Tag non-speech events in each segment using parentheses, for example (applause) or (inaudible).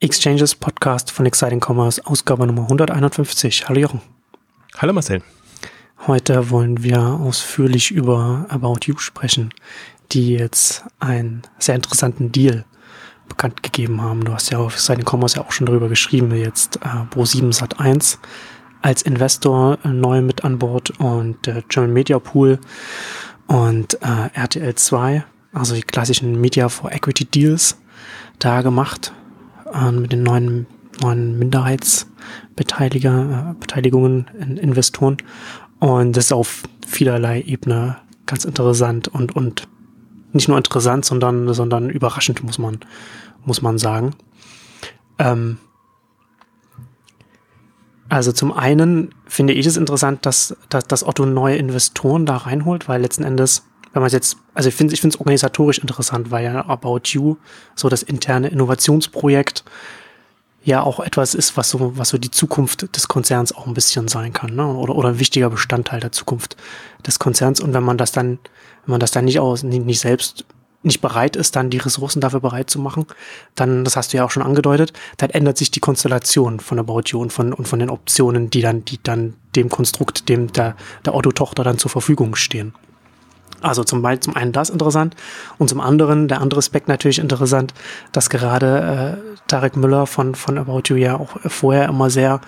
Exchanges Podcast von Exciting Commerce, Ausgabe Nummer 151. Hallo Jochen. Hallo Marcel. Heute wollen wir ausführlich über About You sprechen, die jetzt einen sehr interessanten Deal bekannt gegeben haben. Du hast ja auf Exciting Commerce ja auch schon darüber geschrieben, jetzt äh, Pro7 Sat 1 als Investor äh, neu mit an Bord und der German Media Pool und äh, RTL 2, also die klassischen Media for Equity Deals da gemacht äh, mit den neuen, neuen Minderheitsbeteiliger, äh, in Investoren. Und das ist auf vielerlei Ebene ganz interessant und, und nicht nur interessant, sondern, sondern überraschend, muss man, muss man sagen. Ähm, also zum einen finde ich es interessant, dass, dass, dass Otto neue Investoren da reinholt, weil letzten Endes wenn man es jetzt, also ich finde ich finde es organisatorisch interessant, weil ja About You, so das interne Innovationsprojekt, ja auch etwas ist, was so, was so die Zukunft des Konzerns auch ein bisschen sein kann, ne? Oder, oder ein wichtiger Bestandteil der Zukunft des Konzerns. Und wenn man das dann, wenn man das dann nicht aus, nicht, nicht selbst nicht bereit ist, dann die Ressourcen dafür bereit zu machen, dann, das hast du ja auch schon angedeutet, dann ändert sich die Konstellation von About You und von, und von den Optionen, die dann, die dann dem Konstrukt, dem der, der Otto-Tochter dann zur Verfügung stehen. Also zum, zum einen das interessant und zum anderen, der andere Aspekt natürlich interessant, dass gerade äh, Tarek Müller von, von About You ja auch vorher immer sehr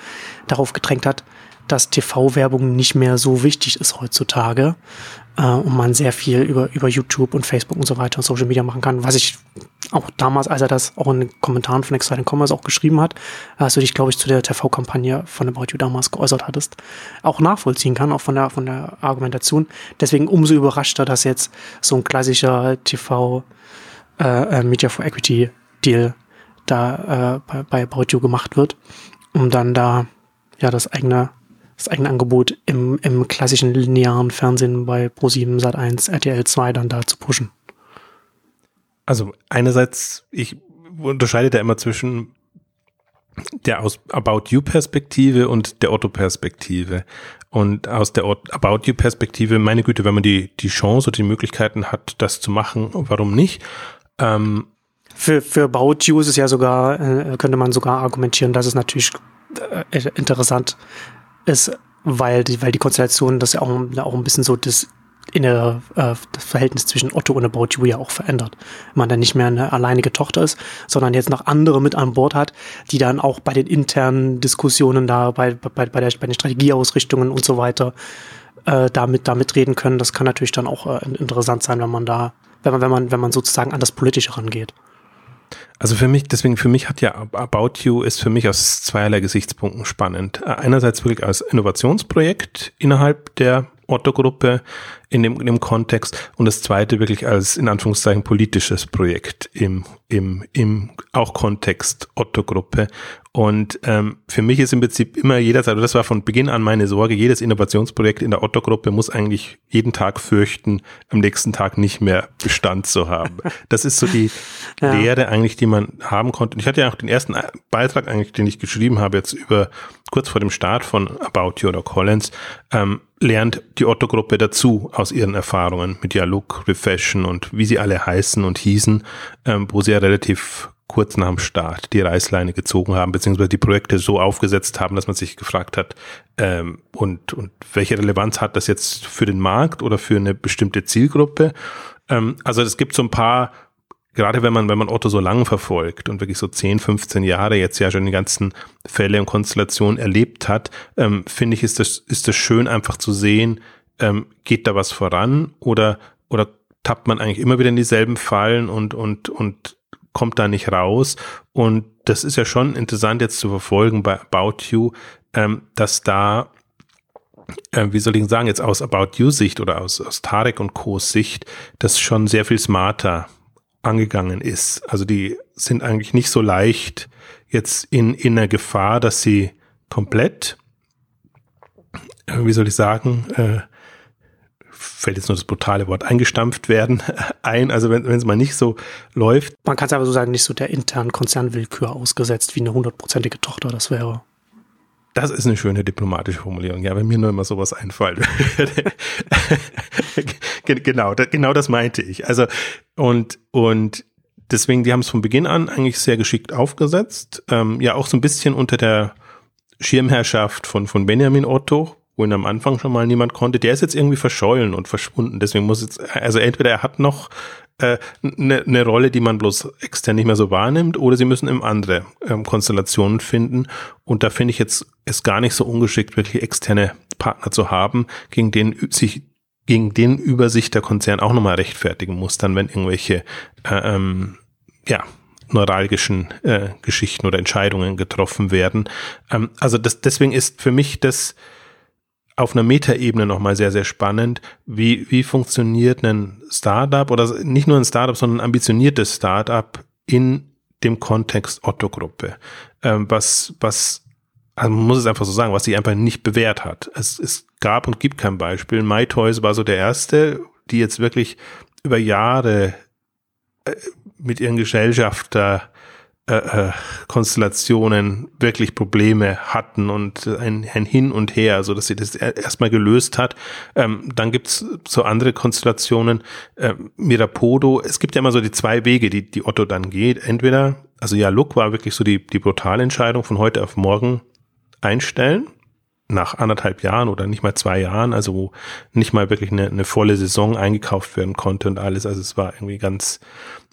darauf gedrängt hat, dass TV-Werbung nicht mehr so wichtig ist heutzutage äh, und man sehr viel über, über YouTube und Facebook und so weiter und Social Media machen kann, was ich auch damals, als er das auch in den Kommentaren von Exciting Commerce auch geschrieben hat, als du dich, glaube ich, zu der TV-Kampagne von About You damals geäußert hattest, auch nachvollziehen kann, auch von der, von der Argumentation. Deswegen umso überraschter, dass jetzt so ein klassischer TV äh, äh, Media for Equity Deal da äh, bei, bei About You gemacht wird, um dann da ja das eigene das eigene Angebot im, im klassischen linearen Fernsehen bei Pro7 Sat1 RTL 2 dann da zu pushen. Also einerseits, ich unterscheide da immer zwischen der aus About You Perspektive und der Otto Perspektive. Und aus der About You Perspektive, meine Güte, wenn man die, die Chance oder die Möglichkeiten hat, das zu machen, warum nicht? Ähm, für, für About You ist es ja sogar, äh, könnte man sogar argumentieren, dass es natürlich äh, interessant ist, weil die, weil die Konstellation das ja auch, auch ein bisschen so das innere äh, das Verhältnis zwischen Otto und About You ja auch verändert. Man dann nicht mehr eine alleinige Tochter ist, sondern jetzt noch andere mit an Bord hat, die dann auch bei den internen Diskussionen da, bei, bei, bei, der, bei den Strategieausrichtungen und so weiter äh, damit, da mitreden können. Das kann natürlich dann auch äh, interessant sein, wenn man da, wenn man, wenn man, wenn man sozusagen an das Politische rangeht. Also für mich, deswegen für mich hat ja About You ist für mich aus zweierlei Gesichtspunkten spannend. Einerseits wirklich als Innovationsprojekt innerhalb der Otto-Gruppe in dem, in dem Kontext und das zweite wirklich als in Anführungszeichen politisches Projekt im, im, im auch Kontext Otto-Gruppe. Und ähm, für mich ist im Prinzip immer jeder, also das war von Beginn an meine Sorge, jedes Innovationsprojekt in der Otto-Gruppe muss eigentlich jeden Tag fürchten, am nächsten Tag nicht mehr Bestand zu haben. (laughs) Das ist so die ja. Lehre eigentlich, die man haben konnte. Ich hatte ja auch den ersten Beitrag eigentlich, den ich geschrieben habe, jetzt über kurz vor dem Start von About You oder Collins, ähm, lernt die Otto-Gruppe dazu aus ihren Erfahrungen mit Dialog, Refashion und wie sie alle heißen und hießen, ähm, wo sie ja relativ kurz nach dem Start die Reißleine gezogen haben, beziehungsweise die Projekte so aufgesetzt haben, dass man sich gefragt hat, ähm, und, und welche Relevanz hat das jetzt für den Markt oder für eine bestimmte Zielgruppe? Ähm, also es gibt so ein paar gerade wenn man, wenn man Otto so lang verfolgt und wirklich so 10, 15 Jahre jetzt ja schon die ganzen Fälle und Konstellationen erlebt hat, ähm, finde ich, ist das, ist das schön einfach zu sehen, ähm, geht da was voran oder, oder tappt man eigentlich immer wieder in dieselben Fallen und, und, und kommt da nicht raus. Und das ist ja schon interessant jetzt zu verfolgen bei About You, ähm, dass da äh, wie soll ich sagen, jetzt aus About You Sicht oder aus, aus Tarek und Co. Sicht, das schon sehr viel smarter angegangen ist. Also die sind eigentlich nicht so leicht jetzt in, in der Gefahr, dass sie komplett, äh, wie soll ich sagen, äh, fällt jetzt nur das brutale Wort, eingestampft werden (laughs) ein. Also wenn es mal nicht so läuft. Man kann es aber so sagen, nicht so der internen Konzernwillkür ausgesetzt wie eine hundertprozentige Tochter das wäre. Das ist eine schöne diplomatische Formulierung. Ja, wenn mir nur immer sowas einfällt. (laughs) genau, genau das meinte ich. Also, und, und deswegen, die haben es von Beginn an eigentlich sehr geschickt aufgesetzt. Ähm, ja, auch so ein bisschen unter der Schirmherrschaft von, von Benjamin Otto, wo ihn am Anfang schon mal niemand konnte. Der ist jetzt irgendwie verschollen und verschwunden. Deswegen muss jetzt, also entweder er hat noch eine äh, ne, ne Rolle, die man bloß extern nicht mehr so wahrnimmt, oder sie müssen eben andere ähm, Konstellationen finden. Und da finde ich jetzt es gar nicht so ungeschickt, wirklich externe Partner zu haben, gegen den sich gegen den über sich der Konzern auch nochmal rechtfertigen muss, dann wenn irgendwelche äh, ähm, ja, neuralgischen äh, Geschichten oder Entscheidungen getroffen werden. Ähm, also das, deswegen ist für mich das auf einer Metaebene nochmal sehr, sehr spannend. Wie, wie funktioniert ein Startup oder nicht nur ein Startup, sondern ein ambitioniertes Startup in dem Kontext Otto-Gruppe? Ähm, was, was also man muss es einfach so sagen, was sich einfach nicht bewährt hat. Es, es gab und gibt kein Beispiel. MyToys war so der erste, die jetzt wirklich über Jahre äh, mit ihren Gesellschafter äh, äh, Konstellationen wirklich Probleme hatten und ein, ein Hin und Her, so dass sie das erstmal gelöst hat. Ähm, dann gibt's so andere Konstellationen, äh, Mirapodo. Es gibt ja immer so die zwei Wege, die, die Otto dann geht. Entweder, also ja, Look war wirklich so die, die brutale Entscheidung von heute auf morgen einstellen nach anderthalb Jahren oder nicht mal zwei Jahren, also wo nicht mal wirklich eine, eine volle Saison eingekauft werden konnte und alles. Also es war irgendwie ganz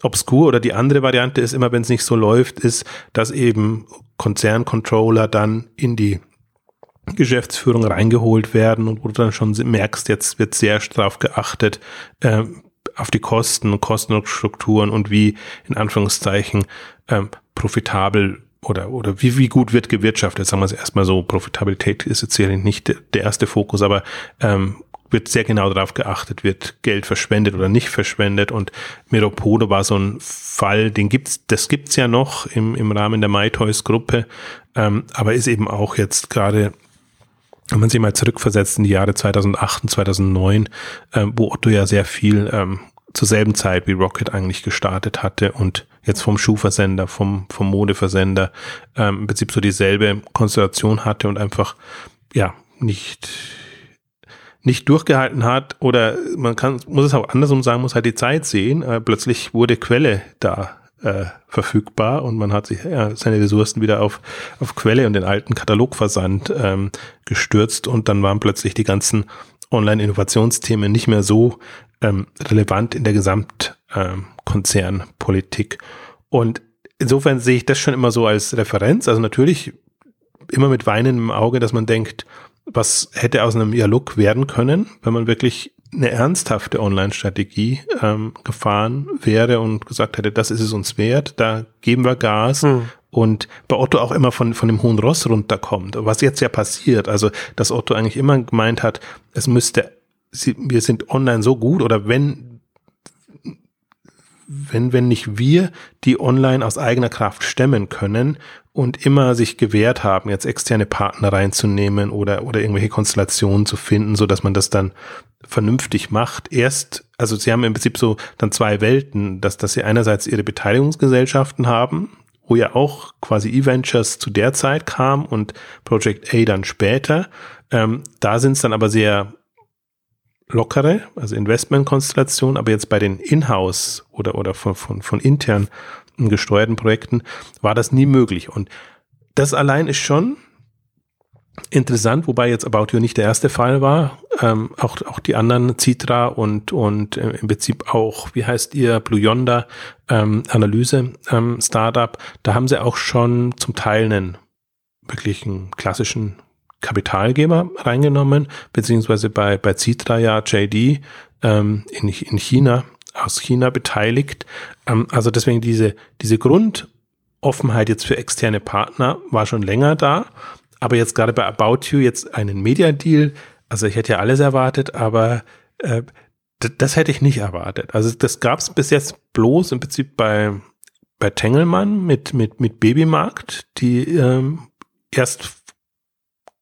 obskur. Oder die andere Variante ist immer, wenn es nicht so läuft, ist, dass eben Konzerncontroller dann in die Geschäftsführung reingeholt werden und wo du dann schon merkst, jetzt wird sehr darauf geachtet, äh, auf die Kosten und Kostenstrukturen und wie in Anführungszeichen äh, profitabel oder, oder wie, wie gut wird gewirtschaftet? Sagen wir es erstmal so, Profitabilität ist jetzt sicherlich nicht der erste Fokus, aber ähm, wird sehr genau darauf geachtet, wird Geld verschwendet oder nicht verschwendet. Und Meropode war so ein Fall, den gibt's, das gibt's ja noch im, im Rahmen der MyToys-Gruppe, ähm, aber ist eben auch jetzt gerade wenn man sich mal zurückversetzt in die Jahre 2008 und 2009, äh, wo Otto ja sehr viel ähm, zur selben Zeit wie Rocket eigentlich gestartet hatte und jetzt vom Schuhversender, vom, vom Modeversender ähm, im Prinzip so dieselbe Konstellation hatte und einfach ja nicht nicht durchgehalten hat oder man kann muss es auch andersrum sagen, muss halt die Zeit sehen. Äh, plötzlich wurde Quelle da äh, verfügbar und man hat sich ja, seine Ressourcen wieder auf, auf Quelle und den alten Katalogversand ähm, gestürzt und dann waren plötzlich die ganzen Online-Innovationsthemen nicht mehr so ähm, relevant in der Gesamtkonzernpolitik. Ähm, und insofern sehe ich das schon immer so als Referenz. Also natürlich immer mit Weinen im Auge, dass man denkt, was hätte aus einem Dialog werden können, wenn man wirklich eine ernsthafte Online-Strategie ähm, gefahren wäre und gesagt hätte, das ist es uns wert, da geben wir Gas hm. Und bei Otto auch immer von, von dem hohen Ross runterkommt, was jetzt ja passiert, also dass Otto eigentlich immer gemeint hat, es müsste sie, wir sind online so gut oder wenn, wenn, wenn nicht wir die online aus eigener Kraft stemmen können und immer sich gewehrt haben, jetzt externe Partner reinzunehmen oder, oder irgendwelche Konstellationen zu finden, so dass man das dann vernünftig macht. Erst, also sie haben im Prinzip so dann zwei Welten, dass, dass sie einerseits ihre Beteiligungsgesellschaften haben, wo ja auch quasi E-Ventures zu der Zeit kam und Project A dann später. Ähm, da sind es dann aber sehr lockere, also Investmentkonstellation, aber jetzt bei den Inhouse oder, oder von, von, von intern gesteuerten Projekten war das nie möglich. Und das allein ist schon interessant, wobei jetzt About You nicht der erste Fall war. Ähm, auch, auch die anderen Citra und, und äh, im Prinzip auch, wie heißt ihr, Blue Yonder ähm, Analyse ähm, Startup, da haben sie auch schon zum Teil einen wirklichen klassischen Kapitalgeber reingenommen, beziehungsweise bei, bei Citra ja JD ähm, in, in China, aus China beteiligt. Ähm, also deswegen diese, diese Grundoffenheit jetzt für externe Partner war schon länger da. Aber jetzt gerade bei About You jetzt einen Media Deal, also ich hätte ja alles erwartet, aber äh, das hätte ich nicht erwartet. Also das gab es bis jetzt bloß im Prinzip bei, bei Tengelmann mit, mit, mit Babymarkt, die ähm, erst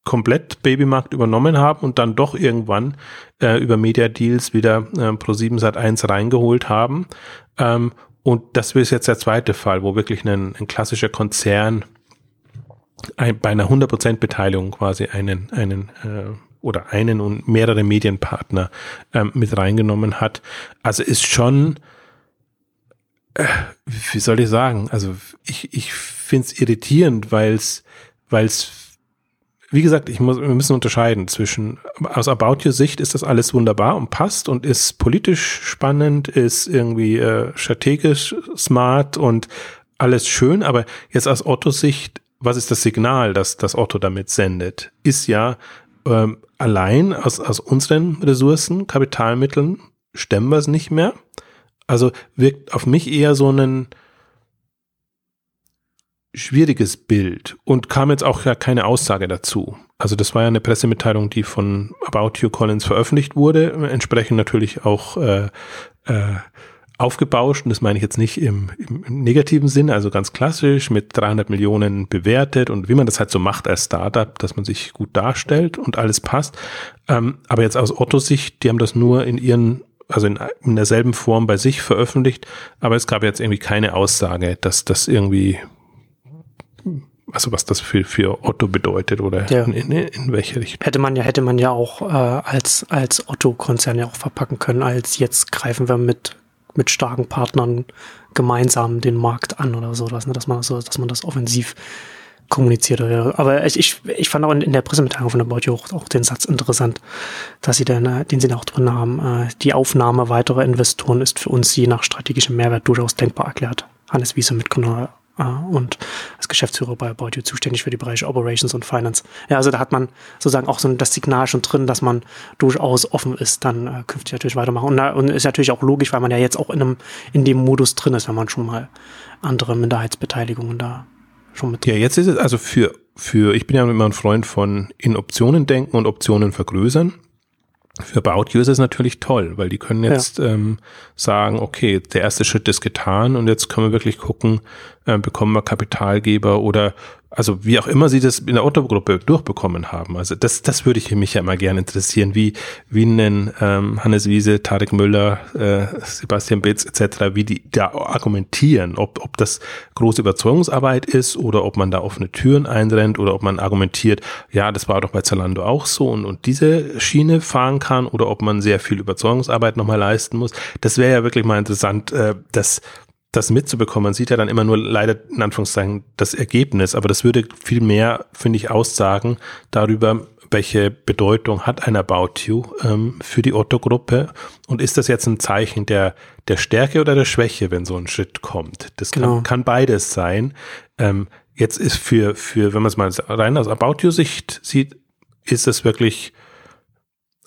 komplett Babymarkt übernommen haben und dann doch irgendwann äh, über Media Deals wieder äh, Pro7 Sat 1 reingeholt haben. Ähm, und das ist jetzt der zweite Fall, wo wirklich ein, ein klassischer Konzern ein, bei einer 100% Beteiligung quasi einen, einen äh, oder einen und mehrere Medienpartner ähm, mit reingenommen hat. Also ist schon äh, wie soll ich sagen? Also ich, ich finde es irritierend, weil es, wie gesagt, ich muss, wir müssen unterscheiden zwischen, aus About Your Sicht ist das alles wunderbar und passt und ist politisch spannend, ist irgendwie äh, strategisch smart und alles schön, aber jetzt aus Ottos Sicht, was ist das Signal, das das Otto damit sendet? Ist ja ähm, allein aus, aus unseren Ressourcen, Kapitalmitteln, stemmen wir es nicht mehr. Also wirkt auf mich eher so ein schwieriges Bild und kam jetzt auch ja keine Aussage dazu. Also das war ja eine Pressemitteilung, die von About You Collins veröffentlicht wurde, entsprechend natürlich auch äh, äh, aufgebauscht und das meine ich jetzt nicht im, im, negativen Sinn, also ganz klassisch mit 300 Millionen bewertet und wie man das halt so macht als Startup, dass man sich gut darstellt und alles passt. Ähm, aber jetzt aus Ottos Sicht, die haben das nur in ihren also in, in derselben Form bei sich veröffentlicht, aber es gab jetzt irgendwie keine Aussage, dass das irgendwie, also was das für, für Otto bedeutet oder ja. in, in, in, welche Richtung. Hätte man ja, hätte man ja auch äh, als, als Otto-Konzern ja auch verpacken können, als jetzt greifen wir mit, mit starken Partnern gemeinsam den Markt an oder so, dass, ne, dass man so, dass man das offensiv kommuniziert. Aber ich, ich, ich fand auch in, in der Pressemitteilung von der Bauti auch, auch den Satz interessant, dass sie dann, äh, den sie auch drin haben, äh, die Aufnahme weiterer Investoren ist für uns je nach strategischem Mehrwert durchaus denkbar erklärt. Hannes Wiese, Mitgründer und als Geschäftsführer bei Bauti zuständig für die Bereiche Operations und Finance. Ja, also da hat man sozusagen auch so das Signal schon drin, dass man durchaus offen ist, dann äh, künftig natürlich weitermachen. Und, und ist natürlich auch logisch, weil man ja jetzt auch in einem, in dem Modus drin ist, wenn man schon mal andere Minderheitsbeteiligungen da schon mit. Ja, jetzt ist es also für, für, ich bin ja immer ein Freund von in Optionen denken und Optionen vergrößern. Für About You ist es natürlich toll, weil die können jetzt ja. ähm, sagen, okay, der erste Schritt ist getan und jetzt können wir wirklich gucken, äh, bekommen wir Kapitalgeber oder also wie auch immer sie das in der Otto-Gruppe durchbekommen haben. Also das, das würde ich mich ja immer gerne interessieren, wie, wie nennen ähm, Hannes Wiese, Tarek Müller, äh, Sebastian Bitz etc., wie die da argumentieren, ob, ob das große Überzeugungsarbeit ist oder ob man da offene Türen einrennt oder ob man argumentiert, ja, das war doch bei Zalando auch so und, und diese Schiene fahren kann oder ob man sehr viel Überzeugungsarbeit nochmal leisten muss. Das wäre ja wirklich mal interessant, äh, das das mitzubekommen. Man sieht ja dann immer nur leider in Anführungszeichen das Ergebnis, aber das würde viel mehr, finde ich, aussagen darüber, welche Bedeutung hat ein About You ähm, für die Otto-Gruppe und ist das jetzt ein Zeichen der, der Stärke oder der Schwäche, wenn so ein Schritt kommt? Das kann, genau. kann beides sein. Ähm, jetzt ist für, für, wenn man es mal rein aus About You-Sicht sieht, ist das wirklich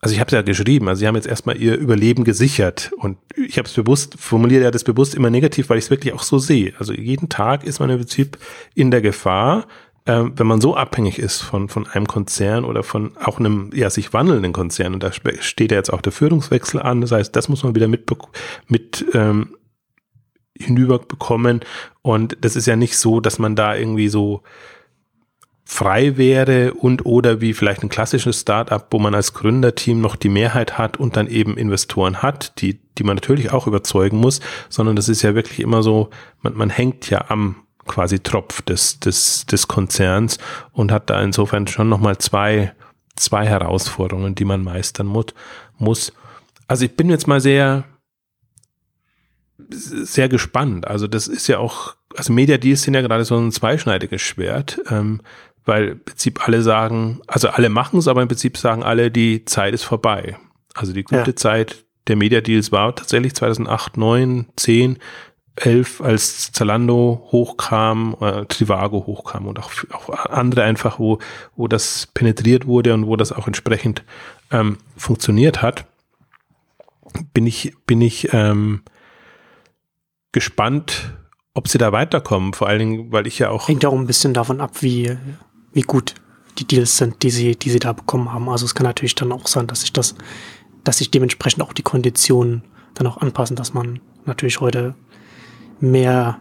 also ich habe es ja geschrieben, also sie haben jetzt erstmal ihr Überleben gesichert und ich habe es bewusst, formuliere ja das bewusst immer negativ, weil ich es wirklich auch so sehe. Also jeden Tag ist man im Prinzip in der Gefahr, äh, wenn man so abhängig ist von, von einem Konzern oder von auch einem ja sich wandelnden Konzern. Und da steht ja jetzt auch der Führungswechsel an, das heißt, das muss man wieder mit, mit ähm, hinüberbekommen. Und das ist ja nicht so, dass man da irgendwie so frei wäre und oder wie vielleicht ein klassisches Startup, wo man als Gründerteam noch die Mehrheit hat und dann eben Investoren hat, die, die man natürlich auch überzeugen muss, sondern das ist ja wirklich immer so, man, man hängt ja am quasi Tropf des, des, des Konzerns und hat da insofern schon nochmal zwei, zwei Herausforderungen, die man meistern muss. Also ich bin jetzt mal sehr, sehr gespannt. Also das ist ja auch, also Media Deals sind ja gerade so ein zweischneidiges Schwert. Ähm, weil im Prinzip alle sagen, also alle machen es, aber im Prinzip sagen alle, die Zeit ist vorbei. Also die gute ja. Zeit der Media Deals war tatsächlich 2008, 9, 10, 11, als Zalando hochkam, äh, Trivago hochkam und auch, auch andere einfach, wo, wo das penetriert wurde und wo das auch entsprechend ähm, funktioniert hat, bin ich, bin ich ähm, gespannt, ob sie da weiterkommen. Vor allen Dingen, weil ich ja auch. Hängt auch ein bisschen davon ab, wie, wie gut die Deals sind, die sie, die sie da bekommen haben. Also es kann natürlich dann auch sein, dass sich das, dass sich dementsprechend auch die Konditionen dann auch anpassen, dass man natürlich heute mehr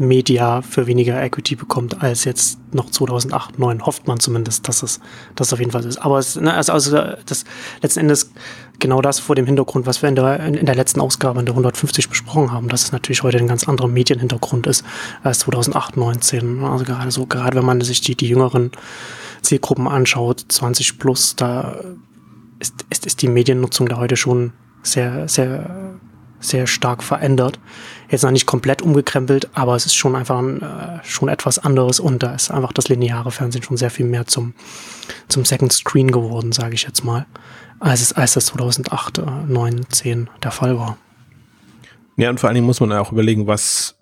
Media für weniger Equity bekommt als jetzt noch 2008, 2009. Hofft man zumindest, dass es das auf jeden Fall ist. Aber es, ne, also, also das letzten Endes genau das vor dem Hintergrund, was wir in der, in der letzten Ausgabe in der 150 besprochen haben, dass es natürlich heute ein ganz anderer Medienhintergrund ist als 2008, 19. Also gerade so, gerade wenn man sich die, die jüngeren Zielgruppen anschaut, 20 plus, da ist, ist, ist die Mediennutzung da heute schon sehr, sehr sehr stark verändert. Jetzt noch nicht komplett umgekrempelt, aber es ist schon einfach ein, äh, schon etwas anderes und da ist einfach das lineare Fernsehen schon sehr viel mehr zum, zum Second Screen geworden, sage ich jetzt mal, als es als das 2008, äh, 9, 10 der Fall war. Ja, und vor allen Dingen muss man auch überlegen, was,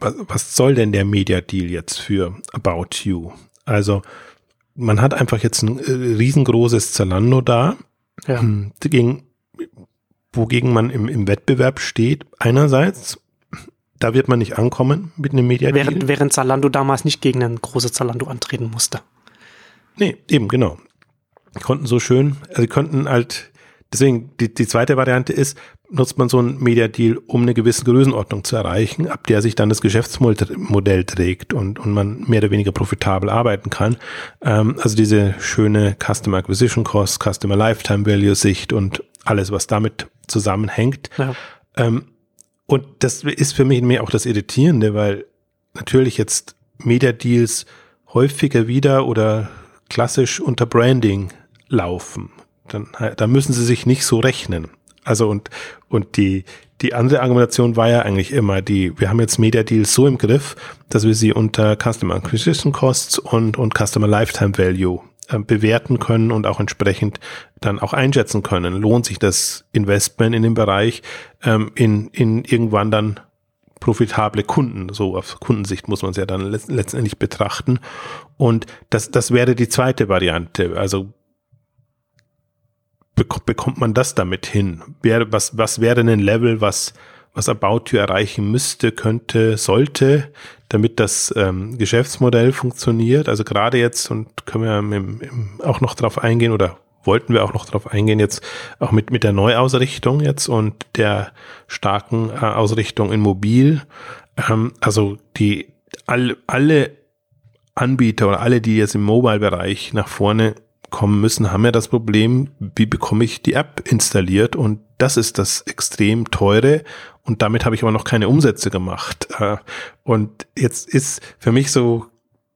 was, was soll denn der Media Deal jetzt für About You? Also, man hat einfach jetzt ein äh, riesengroßes Zalando da, ja. Hm, gegen, wogegen man im, im Wettbewerb steht. Einerseits, da wird man nicht ankommen mit einem Media Deal. Während, während Zalando damals nicht gegen ein großes Zalando antreten musste. Nee, eben, genau. Konnten so schön, also konnten halt, deswegen, die, die zweite Variante ist, nutzt man so einen Media Deal, um eine gewisse Größenordnung zu erreichen, ab der sich dann das Geschäftsmodell trägt und, und man mehr oder weniger profitabel arbeiten kann. Ähm, also diese schöne Customer Acquisition Cost, Customer Lifetime Value Sicht und alles, was damit zusammenhängt. Ja. Ähm, und das ist für mich nämlich auch das Irritierende, weil natürlich jetzt Media Deals häufiger wieder oder klassisch unter Branding laufen. Dann, da müssen sie sich nicht so rechnen. Also und, und die, die andere Argumentation war ja eigentlich immer die, wir haben jetzt Media Deals so im Griff, dass wir sie unter Customer Acquisition Costs und, und Customer Lifetime Value bewerten können und auch entsprechend dann auch einschätzen können. Lohnt sich das Investment in dem Bereich ähm, in, in irgendwann dann profitable Kunden, so auf Kundensicht muss man es ja dann letztendlich betrachten. Und das, das wäre die zweite Variante. Also bekommt man das damit hin? Was, was wäre ein Level, was, was About You erreichen müsste, könnte, sollte, damit das ähm, Geschäftsmodell funktioniert? Also gerade jetzt, und können wir im, im, auch noch drauf eingehen oder wollten wir auch noch drauf eingehen, jetzt auch mit, mit der Neuausrichtung jetzt und der starken äh, Ausrichtung in Mobil. Ähm, also die all, alle Anbieter oder alle, die jetzt im Mobile-Bereich nach vorne kommen müssen, haben ja das Problem, wie bekomme ich die App installiert und das ist das extrem teure und damit habe ich aber noch keine Umsätze gemacht. Äh, und jetzt ist für mich so,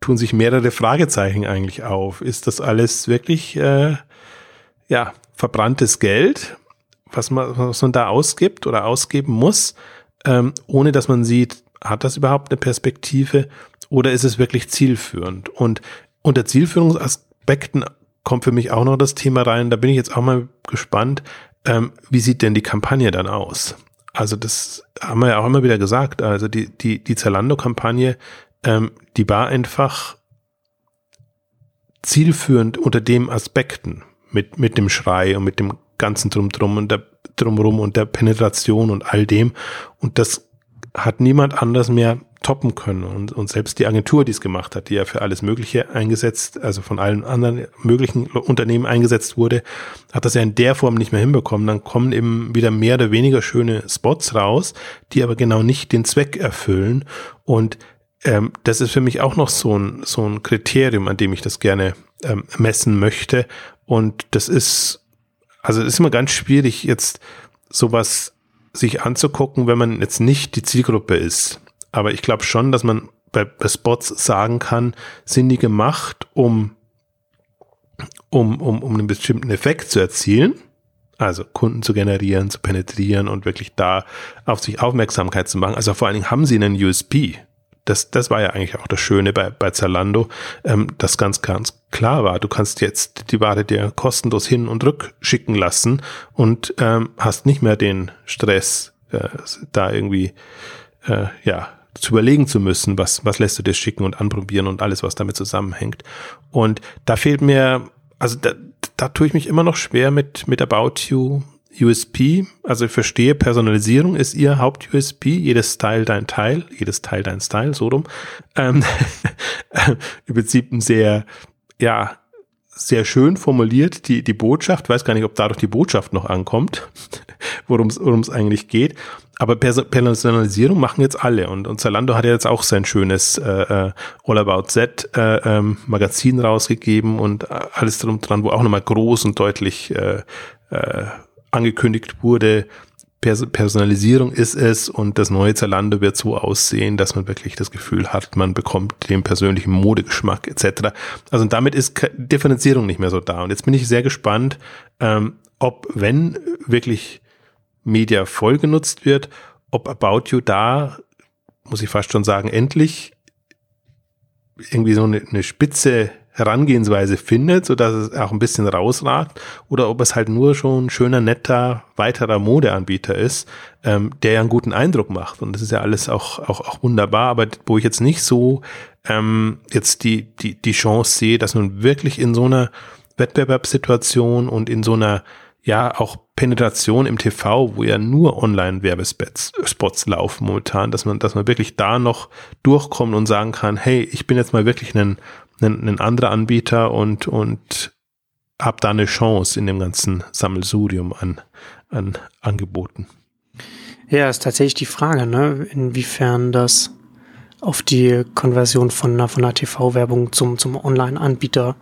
tun sich mehrere Fragezeichen eigentlich auf. Ist das alles wirklich, äh, ja, verbranntes Geld, was man, was man da ausgibt oder ausgeben muss, ähm, ohne dass man sieht, hat das überhaupt eine Perspektive oder ist es wirklich zielführend? Und unter Zielführungsaspekten kommt für mich auch noch das Thema rein. Da bin ich jetzt auch mal gespannt. Ähm, wie sieht denn die Kampagne dann aus? Also das haben wir ja auch immer wieder gesagt. Also die, die, die Zalando-Kampagne, ähm, die war einfach zielführend unter dem Aspekten mit, mit dem Schrei und mit dem ganzen Drumdrum und der Drumrum und der Penetration und all dem. Und das hat niemand anders mehr toppen können. Und, und selbst die Agentur, die es gemacht hat, die ja für alles Mögliche eingesetzt, also von allen anderen möglichen Unternehmen eingesetzt wurde, hat das ja in der Form nicht mehr hinbekommen. Dann kommen eben wieder mehr oder weniger schöne Spots raus, die aber genau nicht den Zweck erfüllen. Und ähm, das ist für mich auch noch so ein, so ein Kriterium, an dem ich das gerne ähm, messen möchte. Und das ist, also es ist immer ganz schwierig, jetzt sowas sich anzugucken, wenn man jetzt nicht die Zielgruppe ist. Aber ich glaube schon, dass man bei, bei Spots sagen kann, sind die gemacht, um, um, um, um einen bestimmten Effekt zu erzielen. Also Kunden zu generieren, zu penetrieren und wirklich da auf sich Aufmerksamkeit zu machen. Also vor allen Dingen haben sie einen USP. Das, das war ja eigentlich auch das Schöne bei, bei Zalando, ähm, das ganz, ganz klar war. Du kannst jetzt die Ware dir kostenlos hin und rück schicken lassen und ähm, hast nicht mehr den Stress, äh, da irgendwie, äh, ja, zu überlegen zu müssen, was, was lässt du dir schicken und anprobieren und alles, was damit zusammenhängt. Und da fehlt mir, also da, da tue ich mich immer noch schwer mit, mit About You USP. Also ich verstehe, Personalisierung ist ihr Haupt-USP. Jedes Style dein Teil, jedes Teil dein Style, so rum. Ähm, (laughs) Im Prinzip ein sehr, ja, sehr schön formuliert, die, die Botschaft. weiß gar nicht, ob dadurch die Botschaft noch ankommt, (laughs) worum es eigentlich geht. Aber Personalisierung machen jetzt alle und, und Zalando hat ja jetzt auch sein schönes äh, äh, All About Z äh, ähm, Magazin rausgegeben und äh, alles drum dran, wo auch nochmal groß und deutlich äh, äh, angekündigt wurde, Personalisierung ist es und das neue Zalando wird so aussehen, dass man wirklich das Gefühl hat, man bekommt den persönlichen Modegeschmack etc. Also damit ist Differenzierung nicht mehr so da. Und jetzt bin ich sehr gespannt, ähm, ob wenn wirklich Media voll genutzt wird, ob About You da, muss ich fast schon sagen, endlich irgendwie so eine, eine spitze Herangehensweise findet, so dass es auch ein bisschen rausragt, oder ob es halt nur schon ein schöner, netter, weiterer Modeanbieter ist, ähm, der ja einen guten Eindruck macht. Und das ist ja alles auch, auch, auch wunderbar, aber wo ich jetzt nicht so ähm, jetzt die, die, die Chance sehe, dass man wirklich in so einer Wettbewerbssituation und in so einer ja auch Penetration im TV, wo ja nur Online-Werbespots Spots laufen momentan, dass man, dass man wirklich da noch durchkommt und sagen kann, hey, ich bin jetzt mal wirklich ein, ein, ein anderer Anbieter und, und habe da eine Chance in dem ganzen Sammelsurium an, an Angeboten. Ja, ist tatsächlich die Frage, ne, inwiefern das auf die Konversion von einer, von einer TV-Werbung zum, zum Online-Anbieter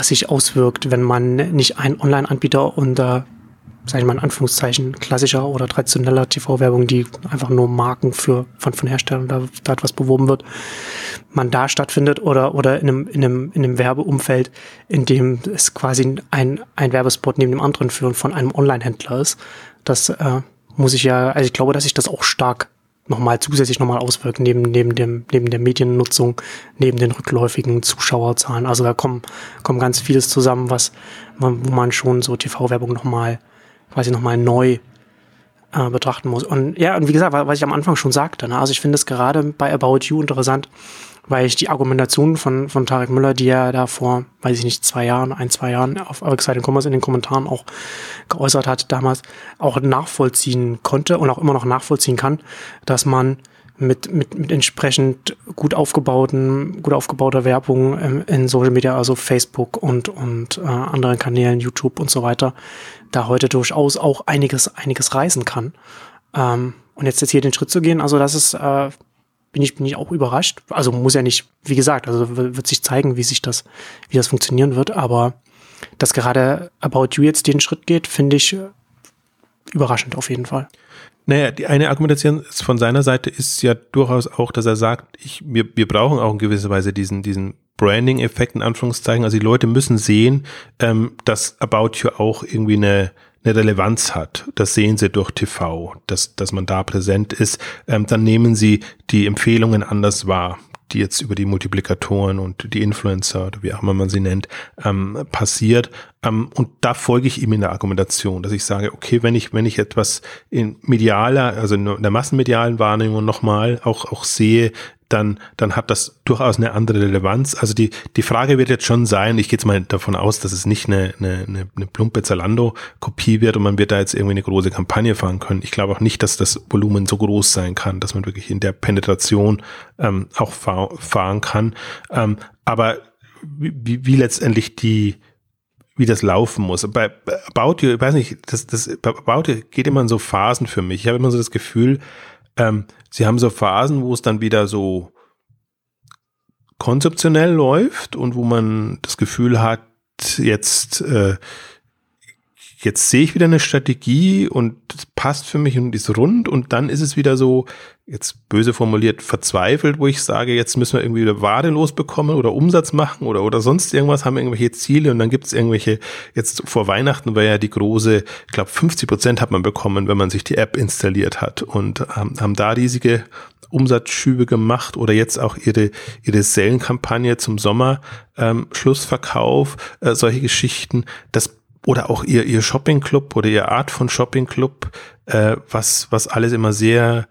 sich auswirkt, wenn man nicht einen Online-Anbieter unter, sage ich mal in Anführungszeichen, klassischer oder traditioneller TV-Werbung, die einfach nur Marken für, von, von Herstellern, da, da etwas beworben wird, man da stattfindet oder, oder in einem, in einem, in einem Werbeumfeld, in dem es quasi ein, ein Werbespot neben dem anderen führen von einem Online-Händler ist. Das äh, muss ich ja, also ich glaube, dass sich das auch stark nochmal zusätzlich nochmal auswirken, neben, neben, dem, neben der Mediennutzung, neben den rückläufigen Zuschauerzahlen. Also da kommen, kommen ganz vieles zusammen, was, wo man schon so TV-Werbung nochmal, quasi nochmal neu äh, betrachten muss. Und ja, und wie gesagt, was ich am Anfang schon sagte, ne? also ich finde es gerade bei About You interessant, weil ich die Argumentation von, von Tarek Müller, die er da vor, weiß ich nicht, zwei Jahren, ein, zwei Jahren auf Exciting Commerce in den Kommentaren auch geäußert hat, damals auch nachvollziehen konnte und auch immer noch nachvollziehen kann, dass man mit, mit, mit entsprechend gut aufgebauten, gut aufgebauter Werbung ähm, in Social Media, also Facebook und, und äh, anderen Kanälen, YouTube und so weiter, da heute durchaus auch einiges, einiges reisen kann. Ähm, und jetzt, jetzt hier den Schritt zu gehen, also das ist, äh, bin ich, bin ich auch überrascht. Also muss ja nicht, wie gesagt, also wird sich zeigen, wie sich das, wie das funktionieren wird, aber dass gerade About You jetzt den Schritt geht, finde ich überraschend auf jeden Fall. Naja, die eine Argumentation von seiner Seite ist ja durchaus auch, dass er sagt, ich, wir, wir brauchen auch in gewisser Weise diesen, diesen Branding-Effekt in Anführungszeichen. Also die Leute müssen sehen, ähm, dass About You auch irgendwie eine, eine Relevanz hat. Das sehen sie durch TV, dass, dass man da präsent ist. Ähm, dann nehmen sie die Empfehlungen anders wahr die jetzt über die Multiplikatoren und die Influencer oder wie auch immer man sie nennt, ähm, passiert. Ähm, und da folge ich ihm in der Argumentation, dass ich sage, okay, wenn ich, wenn ich etwas in medialer, also in der massenmedialen Wahrnehmung nochmal auch, auch sehe, dann, dann hat das durchaus eine andere Relevanz. Also die, die Frage wird jetzt schon sein, ich gehe jetzt mal davon aus, dass es nicht eine, eine, eine, plumpe Zalando-Kopie wird und man wird da jetzt irgendwie eine große Kampagne fahren können. Ich glaube auch nicht, dass das Volumen so groß sein kann, dass man wirklich in der Penetration ähm, auch fahr, fahren kann. Ähm, aber wie, wie letztendlich die, wie das laufen muss. Bei About You, ich weiß nicht, das, das bei About You geht immer in so Phasen für mich. Ich habe immer so das Gefühl, ähm, sie haben so Phasen, wo es dann wieder so konzeptionell läuft und wo man das Gefühl hat, jetzt, äh, jetzt sehe ich wieder eine Strategie und das passt für mich und ist rund und dann ist es wieder so, jetzt böse formuliert, verzweifelt, wo ich sage, jetzt müssen wir irgendwie wieder Ware losbekommen oder Umsatz machen oder, oder sonst irgendwas, haben irgendwelche Ziele und dann gibt es irgendwelche, jetzt vor Weihnachten war ja die große, ich glaube 50 Prozent hat man bekommen, wenn man sich die App installiert hat und ähm, haben da riesige Umsatzschübe gemacht oder jetzt auch ihre, ihre Sellenkampagne zum Sommer, ähm, Schlussverkauf, äh, solche Geschichten, das oder auch ihr, ihr Shopping Club oder ihr Art von Shopping Club, äh, was, was alles immer sehr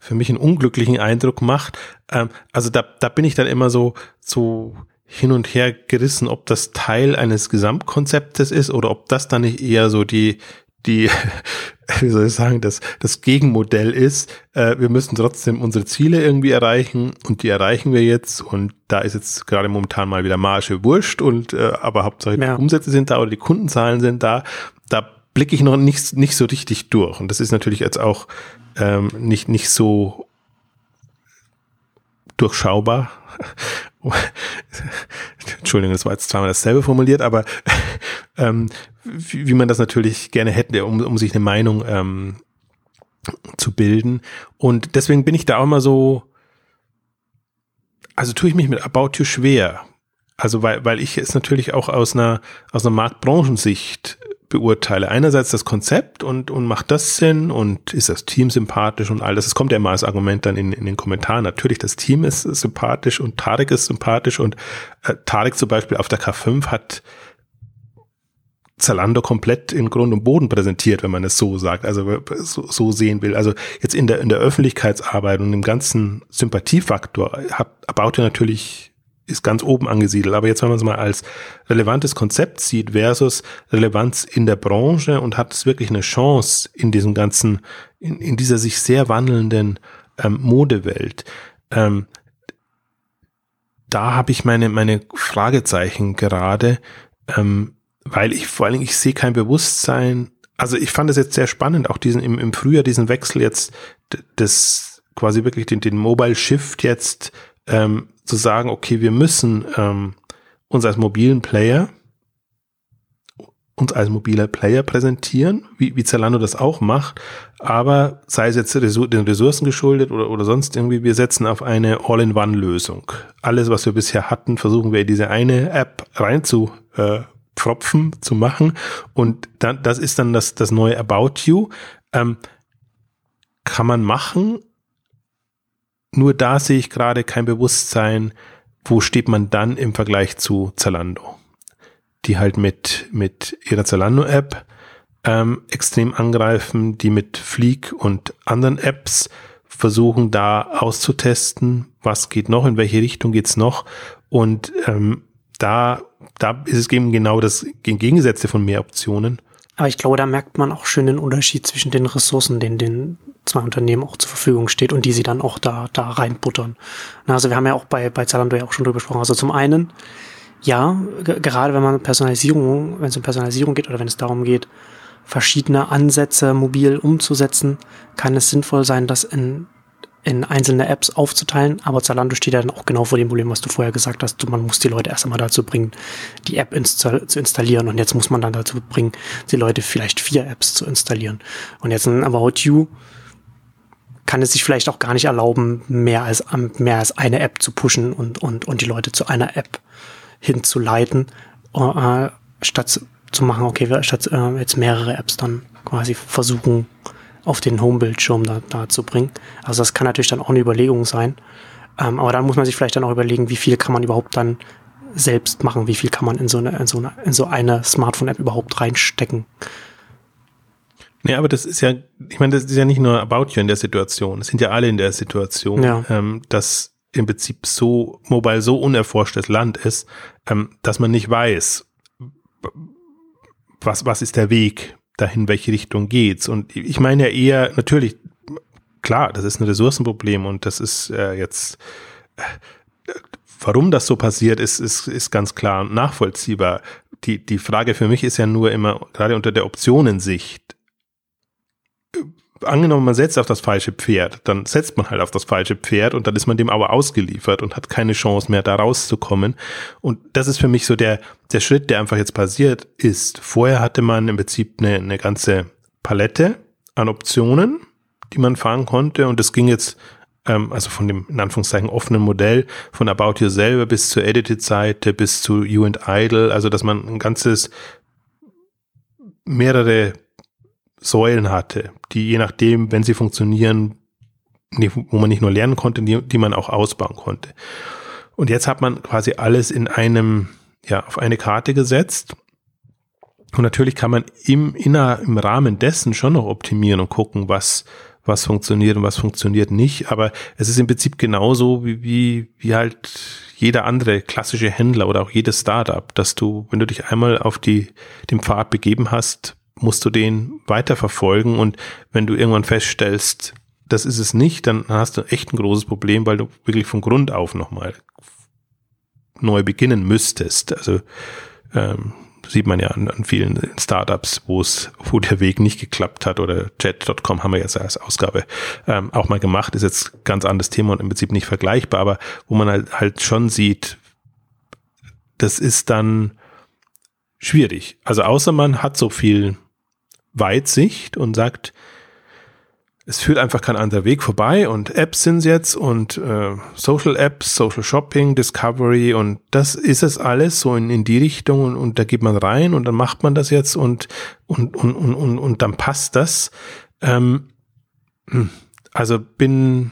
für mich einen unglücklichen Eindruck macht. Ähm, also da, da bin ich dann immer so, so hin und her gerissen, ob das Teil eines Gesamtkonzeptes ist oder ob das dann nicht eher so die, die, (laughs) wie soll ich sagen, das, das Gegenmodell ist. Äh, wir müssen trotzdem unsere Ziele irgendwie erreichen und die erreichen wir jetzt und da ist jetzt gerade momentan mal wieder Marge wurscht und äh, aber Hauptsache ja. die Umsätze sind da oder die Kundenzahlen sind da. Da blicke ich noch nicht, nicht so richtig durch und das ist natürlich jetzt auch ähm, nicht, nicht so durchschaubar. (laughs) Entschuldigung, das war jetzt zweimal dasselbe formuliert, aber (laughs) ähm, wie, wie man das natürlich gerne hätte, um, um sich eine Meinung ähm, zu bilden. Und deswegen bin ich da auch immer so, also tue ich mich mit About You schwer. Also weil, weil ich es natürlich auch aus einer, aus einer Marktbranchensicht beurteile. Einerseits das Konzept und, und macht das Sinn und ist das Team sympathisch und all das. Es kommt ja immer als Argument dann in, in den Kommentaren. Natürlich, das Team ist sympathisch und Tarek ist sympathisch und äh, Tarek zum Beispiel auf der K5 hat Zalando komplett in Grund und Boden präsentiert, wenn man es so sagt, also so, so sehen will. Also jetzt in der, in der Öffentlichkeitsarbeit und im ganzen Sympathiefaktor hat About natürlich ist ganz oben angesiedelt. Aber jetzt, wenn man es mal als relevantes Konzept sieht versus Relevanz in der Branche und hat es wirklich eine Chance in diesem ganzen, in, in dieser sich sehr wandelnden ähm, Modewelt, ähm, da habe ich meine, meine Fragezeichen gerade, ähm, weil ich vor allen Dingen, ich sehe kein Bewusstsein. Also ich fand es jetzt sehr spannend, auch diesen im, im Frühjahr diesen Wechsel jetzt des quasi wirklich den, den Mobile Shift jetzt ähm, zu sagen, okay, wir müssen ähm, uns als mobilen Player uns als mobiler Player präsentieren, wie, wie Zalando das auch macht, aber sei es jetzt den Ressourcen geschuldet oder, oder sonst irgendwie, wir setzen auf eine All-in-One-Lösung. Alles, was wir bisher hatten, versuchen wir in diese eine App rein zu äh, zu machen und dann, das ist dann das, das neue About You. Ähm, kann man machen, nur da sehe ich gerade kein Bewusstsein, wo steht man dann im Vergleich zu Zalando, die halt mit, mit ihrer Zalando-App ähm, extrem angreifen, die mit Fleek und anderen Apps versuchen da auszutesten, was geht noch, in welche Richtung geht's noch. Und ähm, da, da ist es eben genau das Gegensätze von mehr Optionen. Aber ich glaube, da merkt man auch schön den Unterschied zwischen den Ressourcen, den den zwei Unternehmen auch zur Verfügung steht und die sie dann auch da, da reinbuttern. Also wir haben ja auch bei, bei Zalando ja auch schon drüber gesprochen. Also zum einen, ja, gerade wenn man Personalisierung, wenn es um Personalisierung geht oder wenn es darum geht, verschiedene Ansätze mobil umzusetzen, kann es sinnvoll sein, das in in einzelne Apps aufzuteilen, aber Zalando steht ja dann auch genau vor dem Problem, was du vorher gesagt hast. Man muss die Leute erst einmal dazu bringen, die App insta zu installieren und jetzt muss man dann dazu bringen, die Leute vielleicht vier Apps zu installieren. Und jetzt ein About You kann es sich vielleicht auch gar nicht erlauben, mehr als, mehr als eine App zu pushen und, und, und die Leute zu einer App hinzuleiten, äh, statt zu machen, okay, wir statt äh, jetzt mehrere Apps dann quasi versuchen, auf den Home-Bildschirm da, da zu bringen. Also das kann natürlich dann auch eine Überlegung sein. Ähm, aber dann muss man sich vielleicht dann auch überlegen, wie viel kann man überhaupt dann selbst machen, wie viel kann man in so eine, in so eine, in so eine Smartphone-App überhaupt reinstecken. Nee, aber das ist ja, ich meine, das ist ja nicht nur About You in der Situation, es sind ja alle in der Situation, ja. ähm, dass im Prinzip so mobile so unerforschtes Land ist, ähm, dass man nicht weiß, was, was ist der Weg, dahin, welche Richtung geht's. Und ich meine ja eher, natürlich, klar, das ist ein Ressourcenproblem und das ist äh, jetzt, äh, warum das so passiert, ist, ist, ist ganz klar und nachvollziehbar. Die, die Frage für mich ist ja nur immer, gerade unter der Optionensicht, angenommen, man setzt auf das falsche Pferd, dann setzt man halt auf das falsche Pferd und dann ist man dem aber ausgeliefert und hat keine Chance mehr, da rauszukommen. Und das ist für mich so der, der Schritt, der einfach jetzt passiert ist. Vorher hatte man im Prinzip eine, eine ganze Palette an Optionen, die man fahren konnte und das ging jetzt ähm, also von dem in Anführungszeichen offenen Modell von About You selber bis zur Edited-Seite bis zu You and Idle, also dass man ein ganzes mehrere Säulen hatte, die je nachdem, wenn sie funktionieren, wo man nicht nur lernen konnte, die, die man auch ausbauen konnte. Und jetzt hat man quasi alles in einem, ja, auf eine Karte gesetzt. Und natürlich kann man im, inner, im Rahmen dessen schon noch optimieren und gucken, was, was funktioniert und was funktioniert nicht. Aber es ist im Prinzip genauso wie, wie, wie halt jeder andere klassische Händler oder auch jedes Startup, dass du, wenn du dich einmal auf die, den Pfad begeben hast, musst du den weiterverfolgen und wenn du irgendwann feststellst, das ist es nicht, dann hast du echt ein großes Problem, weil du wirklich von Grund auf nochmal neu beginnen müsstest. Also ähm, sieht man ja an, an vielen Startups, wo es, wo der Weg nicht geklappt hat oder Jet.com haben wir jetzt als Ausgabe ähm, auch mal gemacht, ist jetzt ganz anderes Thema und im Prinzip nicht vergleichbar, aber wo man halt, halt schon sieht, das ist dann schwierig. Also außer man hat so viel Weitsicht und sagt, es führt einfach kein anderer Weg vorbei und Apps sind es jetzt und äh, Social Apps, Social Shopping, Discovery und das ist es alles so in, in die Richtung und, und da geht man rein und dann macht man das jetzt und und und und und, und dann passt das. Ähm, hm, also bin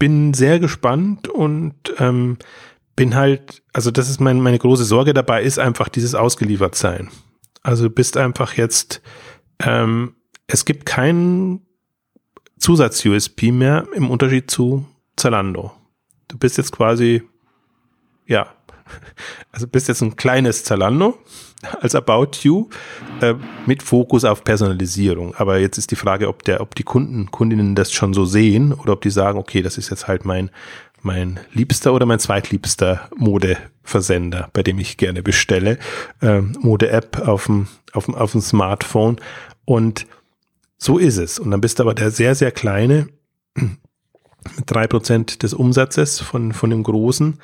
bin sehr gespannt und ähm, bin halt, also das ist mein, meine große Sorge dabei, ist einfach dieses Ausgeliefertsein. Also du bist einfach jetzt ähm, es gibt keinen Zusatz-USP mehr im Unterschied zu Zalando. Du bist jetzt quasi, ja, (laughs) also bist jetzt ein kleines Zalando (laughs) als About You äh, mit Fokus auf Personalisierung. Aber jetzt ist die Frage, ob der, ob die Kunden, Kundinnen das schon so sehen oder ob die sagen, okay, das ist jetzt halt mein, mein liebster oder mein zweitliebster Modeversender, bei dem ich gerne bestelle. Ähm, Mode-App auf dem, auf dem, auf dem Smartphone. Und so ist es. Und dann bist du aber der sehr, sehr kleine mit drei Prozent des Umsatzes von, von dem Großen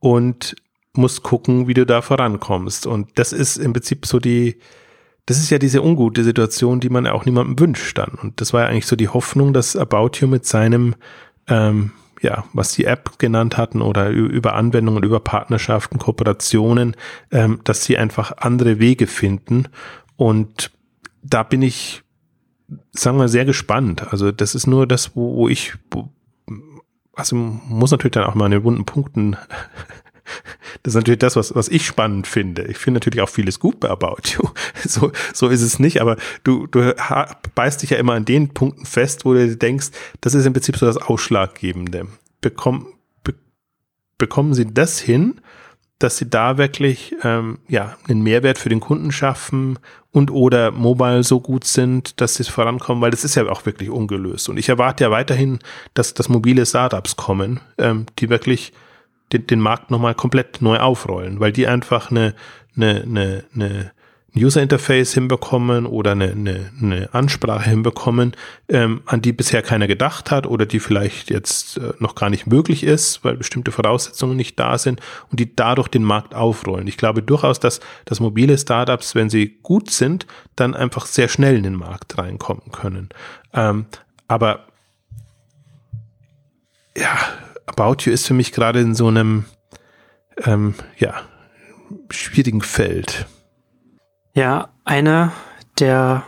und musst gucken, wie du da vorankommst. Und das ist im Prinzip so die, das ist ja diese ungute Situation, die man auch niemandem wünscht dann. Und das war ja eigentlich so die Hoffnung, dass About You mit seinem, ähm, ja, was die App genannt hatten oder über Anwendungen, über Partnerschaften, Kooperationen, ähm, dass sie einfach andere Wege finden. Und da bin ich sagen wir, sehr gespannt. Also das ist nur das, wo, wo ich, wo, also muss natürlich dann auch mal an den wunden Punkten das ist natürlich das, was, was ich spannend finde. Ich finde natürlich auch vieles gut bei About You. (laughs) So, so ist es nicht, aber du, du beißt dich ja immer an den Punkten fest, wo du denkst, das ist im Prinzip so das Ausschlaggebende. Bekomm, be, bekommen sie das hin, dass sie da wirklich ähm, ja einen Mehrwert für den Kunden schaffen und oder mobile so gut sind, dass sie vorankommen, weil das ist ja auch wirklich ungelöst. Und ich erwarte ja weiterhin, dass, dass mobile Startups kommen, ähm, die wirklich den, den Markt nochmal komplett neu aufrollen, weil die einfach eine, eine, eine, eine User Interface hinbekommen oder eine, eine, eine Ansprache hinbekommen, ähm, an die bisher keiner gedacht hat oder die vielleicht jetzt äh, noch gar nicht möglich ist, weil bestimmte Voraussetzungen nicht da sind und die dadurch den Markt aufrollen. Ich glaube durchaus, dass, dass mobile Startups, wenn sie gut sind, dann einfach sehr schnell in den Markt reinkommen können. Ähm, aber ja, About You ist für mich gerade in so einem ähm, ja, schwierigen Feld. Ja, eine der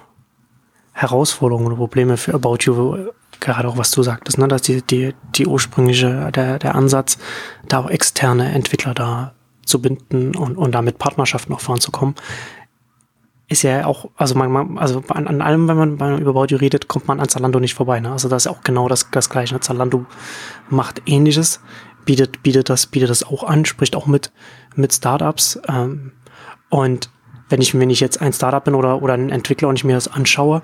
Herausforderungen oder Probleme für About You, gerade auch was du sagtest, ne, dass die, die, die ursprüngliche, der, der Ansatz, da auch externe Entwickler da zu binden und, und damit Partnerschaften auch voranzukommen, ist ja auch, also man, man also an, an allem, wenn man, wenn man über You redet, kommt man an Zalando nicht vorbei. Ne? Also das ist auch genau das, das Gleiche. Ne? Zalando macht ähnliches, bietet, bietet das, bietet das auch an, spricht auch mit, mit Startups. Ähm, und wenn ich, wenn ich jetzt ein Startup bin oder, oder ein Entwickler und ich mir das anschaue,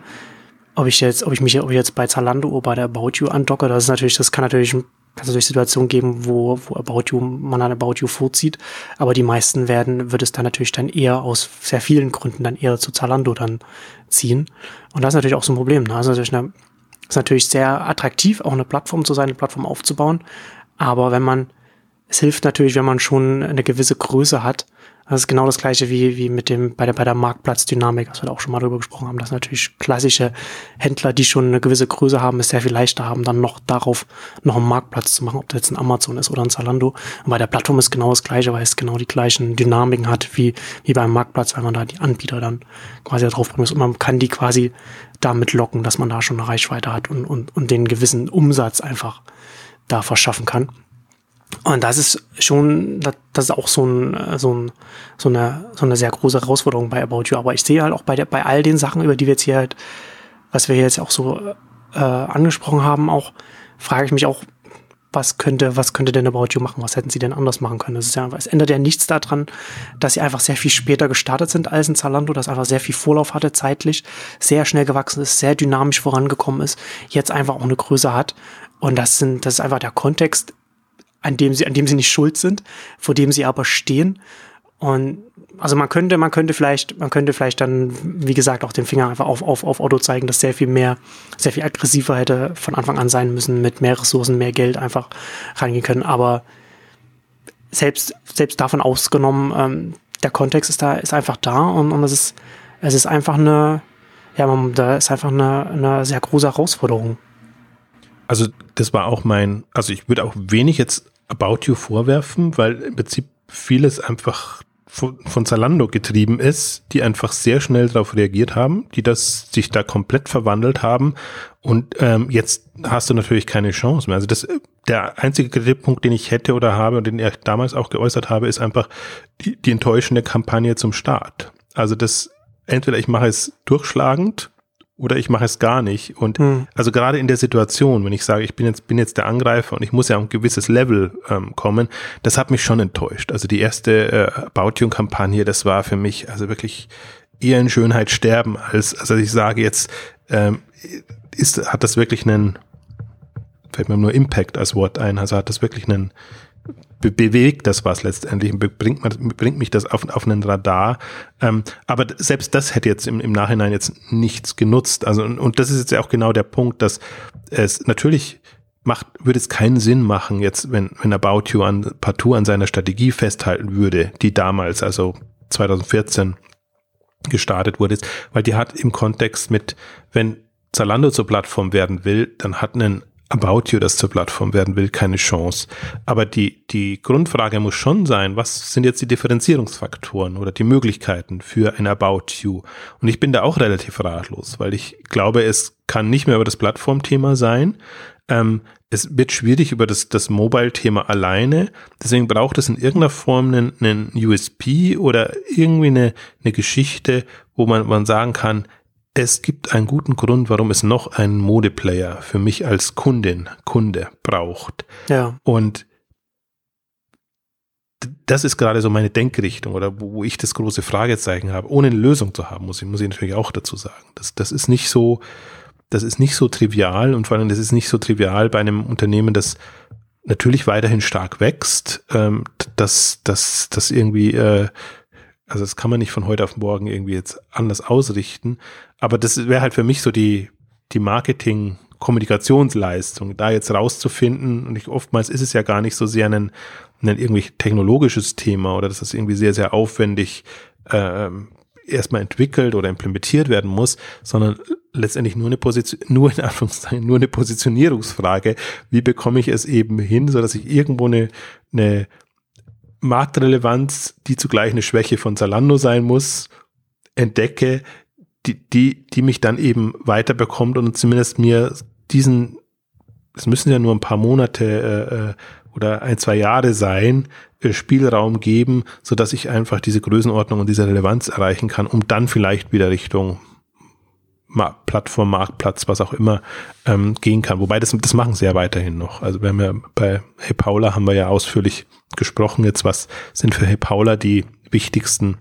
ob ich jetzt, ob ich mich, ob ich jetzt bei Zalando oder bei der About You andocke, das ist natürlich, das kann natürlich, kann es natürlich Situationen geben, wo, wo About You, man an About You vorzieht. Aber die meisten werden, wird es dann natürlich dann eher aus sehr vielen Gründen dann eher zu Zalando dann ziehen. Und das ist natürlich auch so ein Problem. Ne? Also natürlich eine, ist natürlich sehr attraktiv, auch eine Plattform zu sein, eine Plattform aufzubauen. Aber wenn man, es hilft natürlich, wenn man schon eine gewisse Größe hat, das ist genau das gleiche wie, wie mit dem, bei der, bei der Marktplatzdynamik, was wir da auch schon mal drüber gesprochen haben, dass natürlich klassische Händler, die schon eine gewisse Größe haben, es sehr viel leichter haben, dann noch darauf noch einen Marktplatz zu machen, ob das jetzt ein Amazon ist oder ein Zalando. Und bei der Plattform ist genau das gleiche, weil es genau die gleichen Dynamiken hat wie, wie beim Marktplatz, weil man da die Anbieter dann quasi drauf bringen muss. Und man kann die quasi damit locken, dass man da schon eine Reichweite hat und, und, und den gewissen Umsatz einfach da verschaffen kann. Und das ist schon, das ist auch so, ein, so, ein, so, eine, so eine sehr große Herausforderung bei About You. Aber ich sehe halt auch bei, der, bei all den Sachen, über die wir jetzt hier halt, was wir jetzt auch so äh, angesprochen haben, auch frage ich mich auch, was könnte, was könnte denn About You machen? Was hätten sie denn anders machen können? Das ist ja, es ändert ja nichts daran, dass sie einfach sehr viel später gestartet sind als in Zalando, dass einfach sehr viel Vorlauf hatte zeitlich, sehr schnell gewachsen ist, sehr dynamisch vorangekommen ist, jetzt einfach auch eine Größe hat. Und das sind, das ist einfach der Kontext, an dem sie, an dem sie nicht schuld sind, vor dem sie aber stehen. Und also man könnte, man könnte vielleicht, man könnte vielleicht dann, wie gesagt, auch den Finger einfach auf, auf, auf Otto zeigen, dass sehr viel mehr, sehr viel aggressiver hätte von Anfang an sein müssen, mit mehr Ressourcen, mehr Geld einfach reingehen können. Aber selbst, selbst davon ausgenommen, ähm, der Kontext ist da, ist einfach da und, und es ist, es ist einfach eine, Ja, man, da ist einfach eine, eine sehr große Herausforderung. Also das war auch mein, also ich würde auch wenig jetzt About You vorwerfen, weil im Prinzip vieles einfach von, von Zalando getrieben ist, die einfach sehr schnell darauf reagiert haben, die das sich da komplett verwandelt haben und ähm, jetzt hast du natürlich keine Chance mehr. Also das der einzige Kritikpunkt, den ich hätte oder habe und den ich damals auch geäußert habe, ist einfach die, die enttäuschende Kampagne zum Start. Also das entweder ich mache es durchschlagend oder ich mache es gar nicht. Und hm. also gerade in der Situation, wenn ich sage, ich bin jetzt, bin jetzt der Angreifer und ich muss ja auf ein gewisses Level ähm, kommen, das hat mich schon enttäuscht. Also die erste äh, About You-Kampagne, das war für mich also wirklich eher in Schönheit sterben, als also ich sage jetzt, ähm, ist, hat das wirklich einen, fällt mir nur Impact als Wort ein, also hat das wirklich einen bewegt das was letztendlich, bringt, man, bringt mich das auf, auf einen Radar. Ähm, aber selbst das hätte jetzt im, im Nachhinein jetzt nichts genutzt. Also, und, und das ist jetzt ja auch genau der Punkt, dass es natürlich macht, würde es keinen Sinn machen, jetzt, wenn, wenn About You an, partout an seiner Strategie festhalten würde, die damals, also 2014 gestartet wurde, weil die hat im Kontext mit, wenn Zalando zur Plattform werden will, dann hat einen About You, das zur Plattform werden will, keine Chance. Aber die, die Grundfrage muss schon sein, was sind jetzt die Differenzierungsfaktoren oder die Möglichkeiten für ein About You? Und ich bin da auch relativ ratlos, weil ich glaube, es kann nicht mehr über das Plattformthema sein. Ähm, es wird schwierig über das, das Mobile-Thema alleine. Deswegen braucht es in irgendeiner Form einen, einen USP oder irgendwie eine, eine Geschichte, wo man, man sagen kann, es gibt einen guten Grund, warum es noch einen Modeplayer für mich als Kundin, Kunde braucht. Ja. Und das ist gerade so meine Denkrichtung oder wo ich das große Fragezeichen habe, ohne eine Lösung zu haben, muss ich, muss ich natürlich auch dazu sagen. Das, das ist nicht so, das ist nicht so trivial und vor allem das ist nicht so trivial bei einem Unternehmen, das natürlich weiterhin stark wächst, ähm, dass, dass, dass irgendwie äh, also das kann man nicht von heute auf morgen irgendwie jetzt anders ausrichten. Aber das wäre halt für mich so die, die Marketing- Kommunikationsleistung, da jetzt rauszufinden, und ich, oftmals ist es ja gar nicht so sehr ein, ein irgendwie technologisches Thema oder dass das irgendwie sehr, sehr aufwendig äh, erstmal entwickelt oder implementiert werden muss, sondern letztendlich nur eine Position, nur in Anführungszeichen, nur eine Positionierungsfrage. Wie bekomme ich es eben hin, so dass ich irgendwo eine, eine Marktrelevanz, die zugleich eine Schwäche von Zalando sein muss, entdecke, die, die, die mich dann eben weiterbekommt und zumindest mir diesen, es müssen ja nur ein paar Monate äh, äh oder ein, zwei Jahre sein, äh, Spielraum geben, so dass ich einfach diese Größenordnung und diese Relevanz erreichen kann, um dann vielleicht wieder Richtung Plattform, Marktplatz, was auch immer, ähm, gehen kann. Wobei das, das machen sie ja weiterhin noch. Also wir haben ja bei Hey Paula haben wir ja ausführlich gesprochen jetzt, was sind für Hey Paula die wichtigsten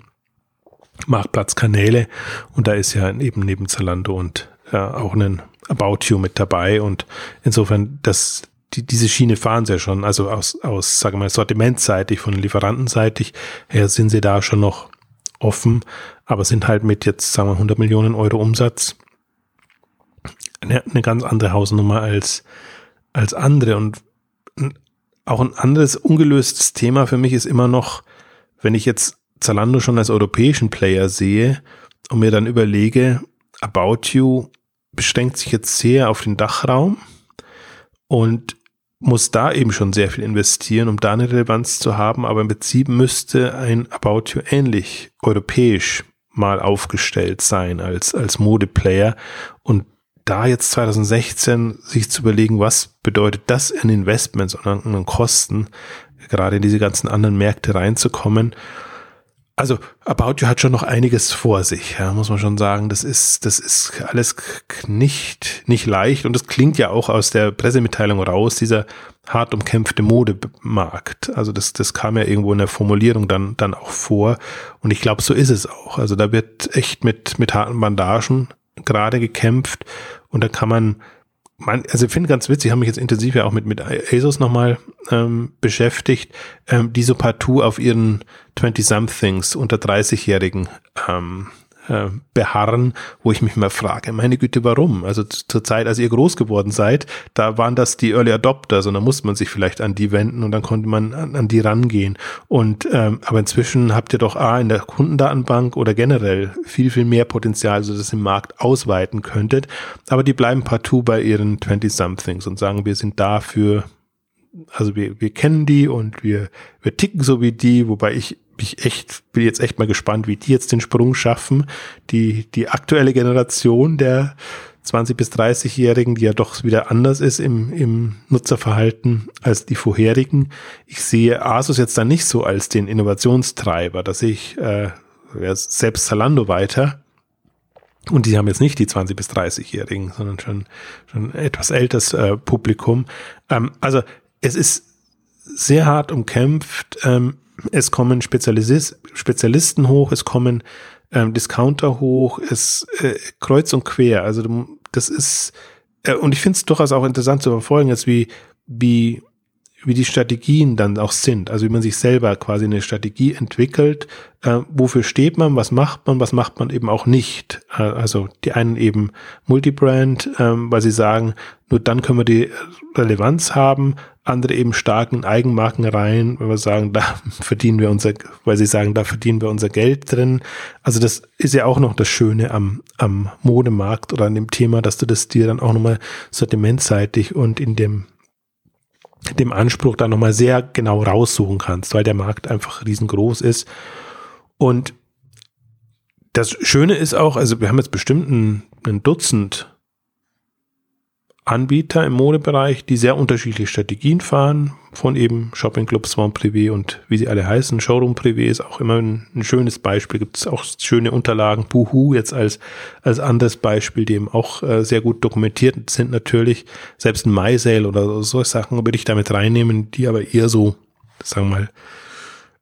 Marktplatzkanäle. Und da ist ja eben neben Zalando und ja, auch ein About You mit dabei. Und insofern das die, diese Schiene fahren sie ja schon, also aus, aus, sagen wir mal, sortimentseitig, von lieferantenseitig her sind sie da schon noch offen, aber sind halt mit jetzt, sagen wir, 100 Millionen Euro Umsatz eine, eine ganz andere Hausnummer als, als andere. Und auch ein anderes ungelöstes Thema für mich ist immer noch, wenn ich jetzt Zalando schon als europäischen Player sehe und mir dann überlege, About You beschränkt sich jetzt sehr auf den Dachraum und muss da eben schon sehr viel investieren, um da eine Relevanz zu haben, aber im Prinzip müsste ein About You ähnlich europäisch mal aufgestellt sein als, als Modeplayer und da jetzt 2016 sich zu überlegen, was bedeutet das in Investments und an Kosten, gerade in diese ganzen anderen Märkte reinzukommen. Also About You hat schon noch einiges vor sich, ja, muss man schon sagen. Das ist, das ist alles nicht, nicht leicht und das klingt ja auch aus der Pressemitteilung raus, dieser hart umkämpfte Modemarkt. Also das, das kam ja irgendwo in der Formulierung dann, dann auch vor und ich glaube, so ist es auch. Also da wird echt mit, mit harten Bandagen gerade gekämpft und da kann man, man also ich finde ganz witzig, ich habe mich jetzt intensiv ja auch mit, mit ASOS nochmal ähm, beschäftigt, ähm, die so partout auf ihren 20-somethings unter 30-Jährigen ähm, äh, beharren, wo ich mich mal frage, meine Güte, warum? Also zur Zeit, als ihr groß geworden seid, da waren das die Early Adopters und da musste man sich vielleicht an die wenden und dann konnte man an, an die rangehen. Und ähm, aber inzwischen habt ihr doch A in der Kundendatenbank oder generell viel, viel mehr Potenzial, so dass ihr im Markt ausweiten könntet. Aber die bleiben partout bei ihren 20-somethings und sagen, wir sind dafür also wir, wir kennen die und wir, wir ticken so wie die, wobei ich mich echt, bin jetzt echt mal gespannt, wie die jetzt den Sprung schaffen. Die, die aktuelle Generation der 20 bis 30-Jährigen, die ja doch wieder anders ist im, im Nutzerverhalten als die vorherigen. Ich sehe Asus jetzt da nicht so als den Innovationstreiber, dass ich äh, selbst Zalando weiter. Und die haben jetzt nicht die 20 bis 30-Jährigen, sondern schon, schon etwas älteres äh, Publikum. Ähm, also es ist sehr hart umkämpft. Ähm, es kommen Spezialis Spezialisten hoch, es kommen ähm, Discounter hoch, es äh, kreuz und quer. Also das ist, äh, und ich finde es durchaus auch interessant zu verfolgen, jetzt wie, wie, wie die Strategien dann auch sind. Also wie man sich selber quasi eine Strategie entwickelt, äh, wofür steht man, was macht man, was macht man eben auch nicht. Äh, also die einen eben Multibrand, äh, weil sie sagen, nur dann können wir die Relevanz haben, andere eben starken Eigenmarken rein, weil wir sagen, (laughs) da verdienen wir unser, weil sie sagen, da verdienen wir unser Geld drin. Also das ist ja auch noch das Schöne am, am Modemarkt oder an dem Thema, dass du das dir dann auch nochmal sortimentseitig und in dem dem Anspruch da nochmal sehr genau raussuchen kannst, weil der Markt einfach riesengroß ist. Und das Schöne ist auch, also wir haben jetzt bestimmt ein, ein Dutzend Anbieter im Modebereich, die sehr unterschiedliche Strategien fahren, von eben Shopping Club, Swan Privé und wie sie alle heißen. Showroom Privé ist auch immer ein, ein schönes Beispiel. Gibt es auch schöne Unterlagen. Boohoo jetzt als, als anderes Beispiel, die eben auch äh, sehr gut dokumentiert sind natürlich. Selbst ein MySale oder so Sachen würde ich damit reinnehmen, die aber eher so, sagen wir mal,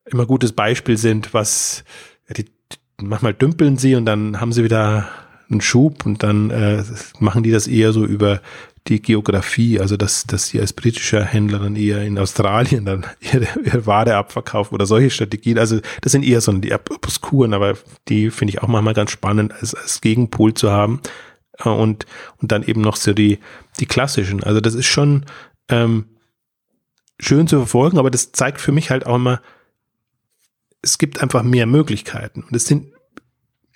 immer gutes Beispiel sind, was ja, die, manchmal dümpeln sie und dann haben sie wieder einen Schub und dann äh, machen die das eher so über die Geografie, also dass, dass sie als britischer Händler dann eher in Australien dann (laughs) ihre, ihre Ware abverkaufen oder solche Strategien. Also das sind eher so die Obskuren, aber die finde ich auch manchmal ganz spannend als, als Gegenpol zu haben. Äh, und, und dann eben noch so die, die klassischen. Also das ist schon ähm, schön zu verfolgen, aber das zeigt für mich halt auch immer, es gibt einfach mehr Möglichkeiten. Und es sind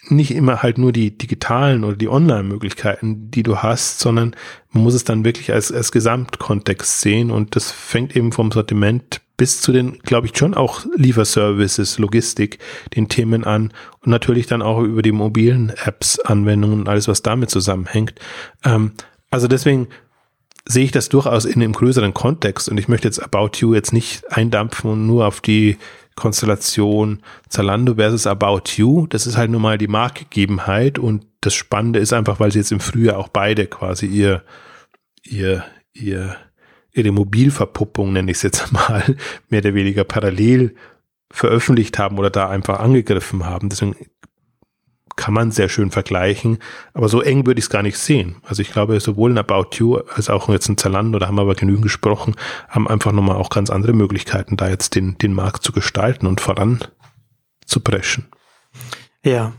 nicht immer halt nur die digitalen oder die Online-Möglichkeiten, die du hast, sondern man muss es dann wirklich als, als Gesamtkontext sehen. Und das fängt eben vom Sortiment bis zu den, glaube ich, schon auch Lieferservices, Logistik, den Themen an. Und natürlich dann auch über die mobilen Apps, Anwendungen und alles, was damit zusammenhängt. Ähm, also deswegen sehe ich das durchaus in einem größeren Kontext. Und ich möchte jetzt About You jetzt nicht eindampfen und nur auf die Konstellation Zalando versus About You. Das ist halt nun mal die Marktgegebenheit und das Spannende ist einfach, weil sie jetzt im Frühjahr auch beide quasi ihr, ihr, ihr, ihre Mobilverpuppung, nenne ich es jetzt (laughs) mal, mehr oder weniger parallel veröffentlicht haben oder da einfach angegriffen haben. Deswegen kann man sehr schön vergleichen, aber so eng würde ich es gar nicht sehen. Also ich glaube, sowohl in About You als auch jetzt in Zalando, da haben wir aber genügend gesprochen, haben einfach nochmal auch ganz andere Möglichkeiten, da jetzt den, den Markt zu gestalten und voran zu preschen. Ja,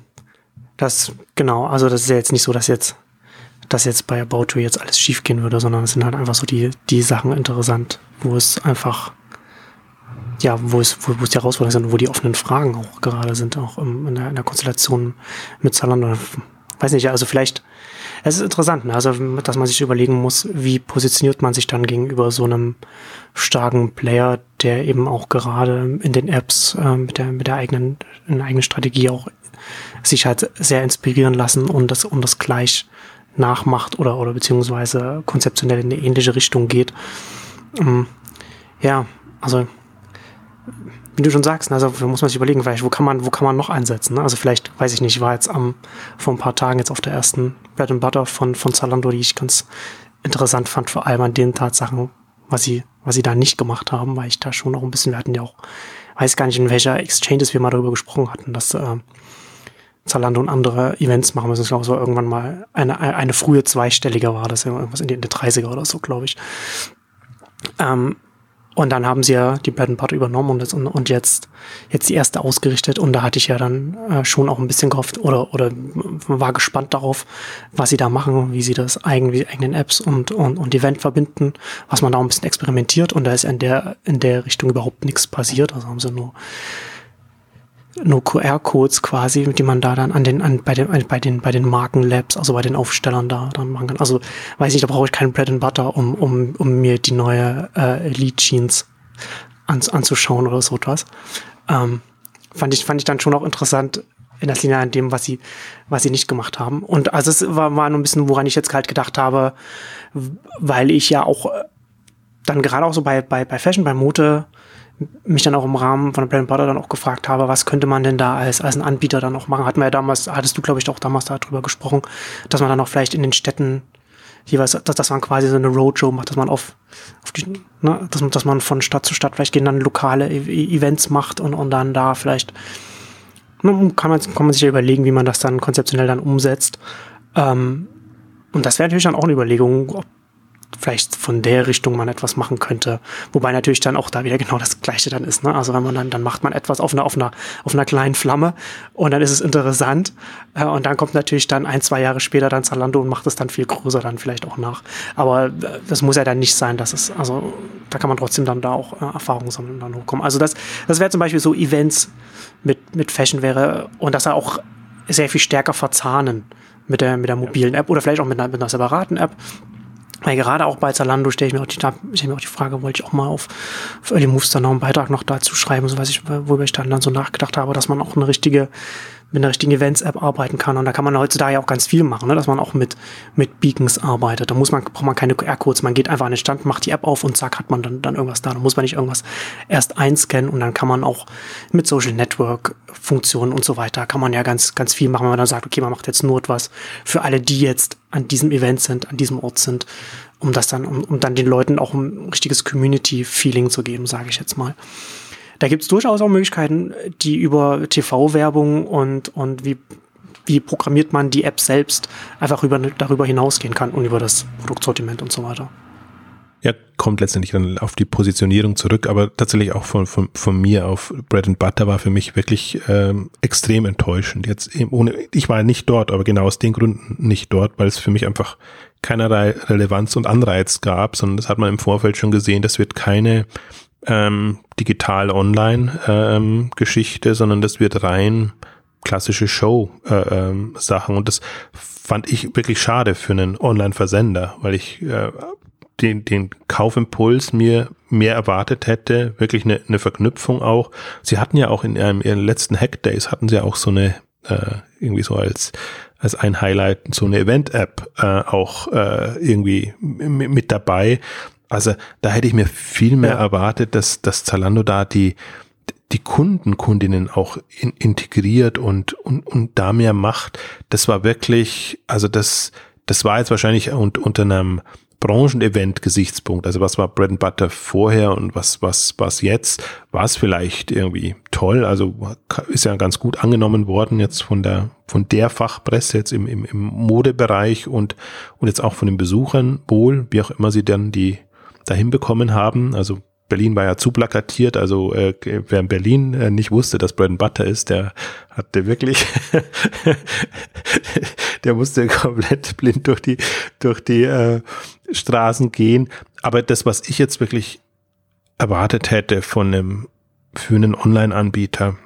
das, genau, also das ist ja jetzt nicht so, dass jetzt, dass jetzt bei About You jetzt alles schief gehen würde, sondern es sind halt einfach so die, die Sachen interessant, wo es einfach ja, wo es, wo, wo es die Herausforderungen sind, wo die offenen Fragen auch gerade sind, auch im, in, der, in der Konstellation mit Zalando. Weiß nicht, also vielleicht, es ist interessant, ne? also dass man sich überlegen muss, wie positioniert man sich dann gegenüber so einem starken Player, der eben auch gerade in den Apps äh, mit der mit der eigenen in der eigenen Strategie auch sich halt sehr inspirieren lassen und das und das gleich nachmacht oder oder beziehungsweise konzeptionell in eine ähnliche Richtung geht. Ähm, ja, also wie du schon sagst, ne, also muss man sich überlegen, vielleicht, wo kann man, wo kann man noch einsetzen? Ne? Also vielleicht, weiß ich nicht, ich war jetzt am, vor ein paar Tagen jetzt auf der ersten Bread and Butter von, von Zalando, die ich ganz interessant fand, vor allem an den Tatsachen, was sie, was sie da nicht gemacht haben, weil ich da schon noch ein bisschen, wir hatten ja auch, weiß gar nicht, in welcher Exchanges wir mal darüber gesprochen hatten, dass äh, Zalando und andere Events machen müssen. Ich glaube, so irgendwann mal eine, eine frühe zweistellige war, das ja irgendwas in die 30er oder so, glaube ich. Ähm, Und dann haben sie ja die Bread Butter übernommen und, das, und, und jetzt, jetzt die erste ausgerichtet. Und da hatte ich ja dann äh, schon auch ein bisschen gehofft oder, oder war gespannt darauf, was sie da machen, wie sie das eigen, wie eigenen Apps und, und, und Event verbinden, was man da ein bisschen experimentiert. Und da ist in der, in der Richtung überhaupt nichts passiert. Also haben sie nur nur QR-Codes quasi, die man da dann an den, an, bei den, bei den, bei den Markenlabs, also bei den Aufstellern da dann machen kann. Also weiß nicht, da brauche ich keinen Bread and Butter, um, um, um mir die neue äh, Elite Jeans an, anzuschauen oder so etwas. Ähm, fand ich, fand ich dann schon auch interessant in der Linie an dem, was sie, was sie nicht gemacht haben. Und also es war, war nur ein bisschen, woran ich jetzt halt gedacht habe, weil ich ja auch äh, dann gerade auch so bei, bei, bei Fashion, bei Mode, mich dann auch im Rahmen von Brand Butter dann auch gefragt habe, was könnte man denn da als, als ein Anbieter dann auch machen? Hatten wir ja damals, hattest du, glaube ich, auch damals darüber gesprochen, dass man dann auch vielleicht in den Städten jeweils, dass, dass man quasi so eine Roadshow macht, dass man auf, auf die, ne, dass, dass man von Stadt zu Stadt vielleicht gehen, dann lokale e Events macht und, und dann da vielleicht, ne, kann man, kann man sich ja überlegen, wie man das dann konzeptionell dann umsetzt. Ähm, und das wäre natürlich dann auch eine Überlegung, ob vielleicht von der Richtung man etwas machen könnte. Wobei natürlich dann auch da wieder genau das Gleiche dann ist. Ne? Also wenn man dann, dann macht man etwas auf einer, auf einer, auf einer kleinen Flamme und dann ist es interessant. Äh, und dann kommt natürlich dann ein, zwei Jahre später dann Zalando und macht es dann viel größer dann vielleicht auch nach. Aber äh, das muss ja dann nicht sein, dass es, also da kann man trotzdem dann da auch äh, Erfahrungen sammeln und dann hochkommen. Also das, das wäre zum Beispiel so Events mit, mit Fashion wäre und dass er auch sehr viel stärker verzahnen mit der, mit der mobilen App oder vielleicht auch mit einer, mit einer separaten App weil gerade auch bei Zalando stelle ich mir auch die, stelle mir auch die Frage, wollte ich auch mal auf, auf Early Moves dann noch einen Beitrag noch dazu schreiben, so was ich, worüber ich dann, dann so nachgedacht habe, dass man auch eine richtige mit einer richtigen Events-App arbeiten kann. Und da kann man heutzutage auch ganz viel machen, ne? dass man auch mit, mit Beacons arbeitet. Da muss man, braucht man keine QR-Codes. Man geht einfach an den Stand, macht die App auf und zack, hat man dann, dann irgendwas da. Da muss man nicht irgendwas erst einscannen und dann kann man auch mit Social Network Funktionen und so weiter, kann man ja ganz, ganz viel machen, wenn man dann sagt, okay, man macht jetzt nur etwas für alle, die jetzt an diesem Event sind, an diesem Ort sind, um das dann, um, um dann den Leuten auch ein richtiges Community-Feeling zu geben, sage ich jetzt mal da gibt es durchaus auch Möglichkeiten, die über TV-Werbung und, und wie, wie programmiert man die App selbst einfach über, darüber hinausgehen kann und über das Produktsortiment und so weiter. Ja, kommt letztendlich dann auf die Positionierung zurück, aber tatsächlich auch von, von, von mir auf Bread and Butter war für mich wirklich ähm, extrem enttäuschend. Jetzt eben ohne, ich war nicht dort, aber genau aus den Gründen nicht dort, weil es für mich einfach keinerlei Relevanz und Anreiz gab, sondern das hat man im Vorfeld schon gesehen, das wird keine ähm, digital online ähm, Geschichte, sondern das wird rein klassische Show äh, ähm, und das fand ich wirklich schade für einen Online-Versender, weil ich äh, den, den Kaufimpuls mir mehr erwartet hätte, wirklich eine, eine Verknüpfung auch. Sie hatten ja auch in ihrem, ihren letzten Hackdays hatten sie ja auch so eine äh, irgendwie so als als ein Highlight so eine Event-App äh, auch äh, irgendwie mit dabei, also da hätte ich mir viel mehr ja. erwartet, dass, dass Zalando da die, die Kunden, Kundinnen auch in, integriert und, und, und da mehr macht. Das war wirklich, also das, das war jetzt wahrscheinlich unter, unter einem Branchenevent-Gesichtspunkt. Also was war Bread and Butter vorher und was, was, was jetzt? War es vielleicht irgendwie toll? Also ist ja ganz gut angenommen worden jetzt von der, von der Fachpresse jetzt im, im, im Modebereich und, und jetzt auch von den Besuchern wohl, wie auch immer sie dann die, dahin bekommen haben. Also Berlin war ja zu plakatiert, also äh, wer in Berlin äh, nicht wusste, dass Bread and Butter ist, der hatte wirklich, (laughs) der musste komplett blind durch die durch die äh, Straßen gehen. Aber das, was ich jetzt wirklich erwartet hätte von einem für einen Online-Anbieter,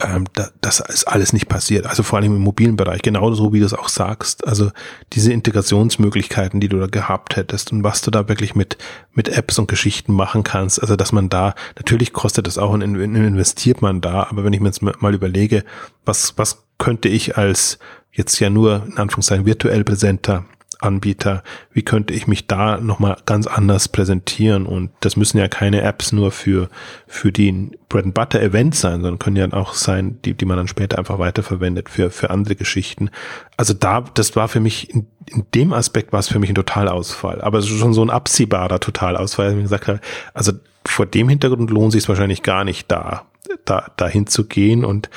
ähm, da, das ist alles nicht passiert. Also vor allem im mobilen Bereich, genauso wie du es auch sagst. Also diese Integrationsmöglichkeiten, die du da gehabt hättest und was du da wirklich mit, mit Apps und Geschichten machen kannst. Also dass man da, natürlich kostet das auch und investiert man da, aber wenn ich mir jetzt mal überlege, was, was könnte ich als jetzt ja nur in Anführungszeichen virtuell präsenter Anbieter, wie könnte ich mich da nochmal ganz anders präsentieren? Und das müssen ja keine Apps nur für, für die Bread and Butter Events sein, sondern können ja auch sein, die, die man dann später einfach weiterverwendet für, für andere Geschichten. Also da, das war für mich, in, in dem Aspekt war es für mich ein Totalausfall. Aber es ist schon so ein absehbarer Totalausfall, wie gesagt habe, also vor dem Hintergrund lohnt sich es wahrscheinlich gar nicht da, da, dahin zu gehen und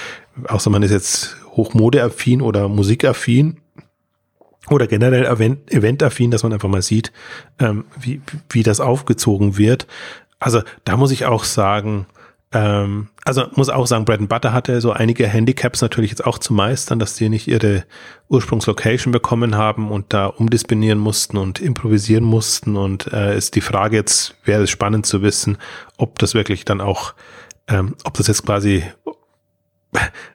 außer man ist jetzt hochmodeaffin oder musikaffin, oder generell event, eventaffin, dass man einfach mal sieht, ähm, wie, wie das aufgezogen wird. Also da muss ich auch sagen, ähm, also muss auch sagen, Bread and Butter hatte so einige Handicaps natürlich jetzt auch zu meistern, dass die nicht ihre Ursprungslocation bekommen haben und da umdisponieren mussten und improvisieren mussten. Und äh, ist die Frage jetzt, wäre es spannend zu wissen, ob das wirklich dann auch, ähm, ob das jetzt quasi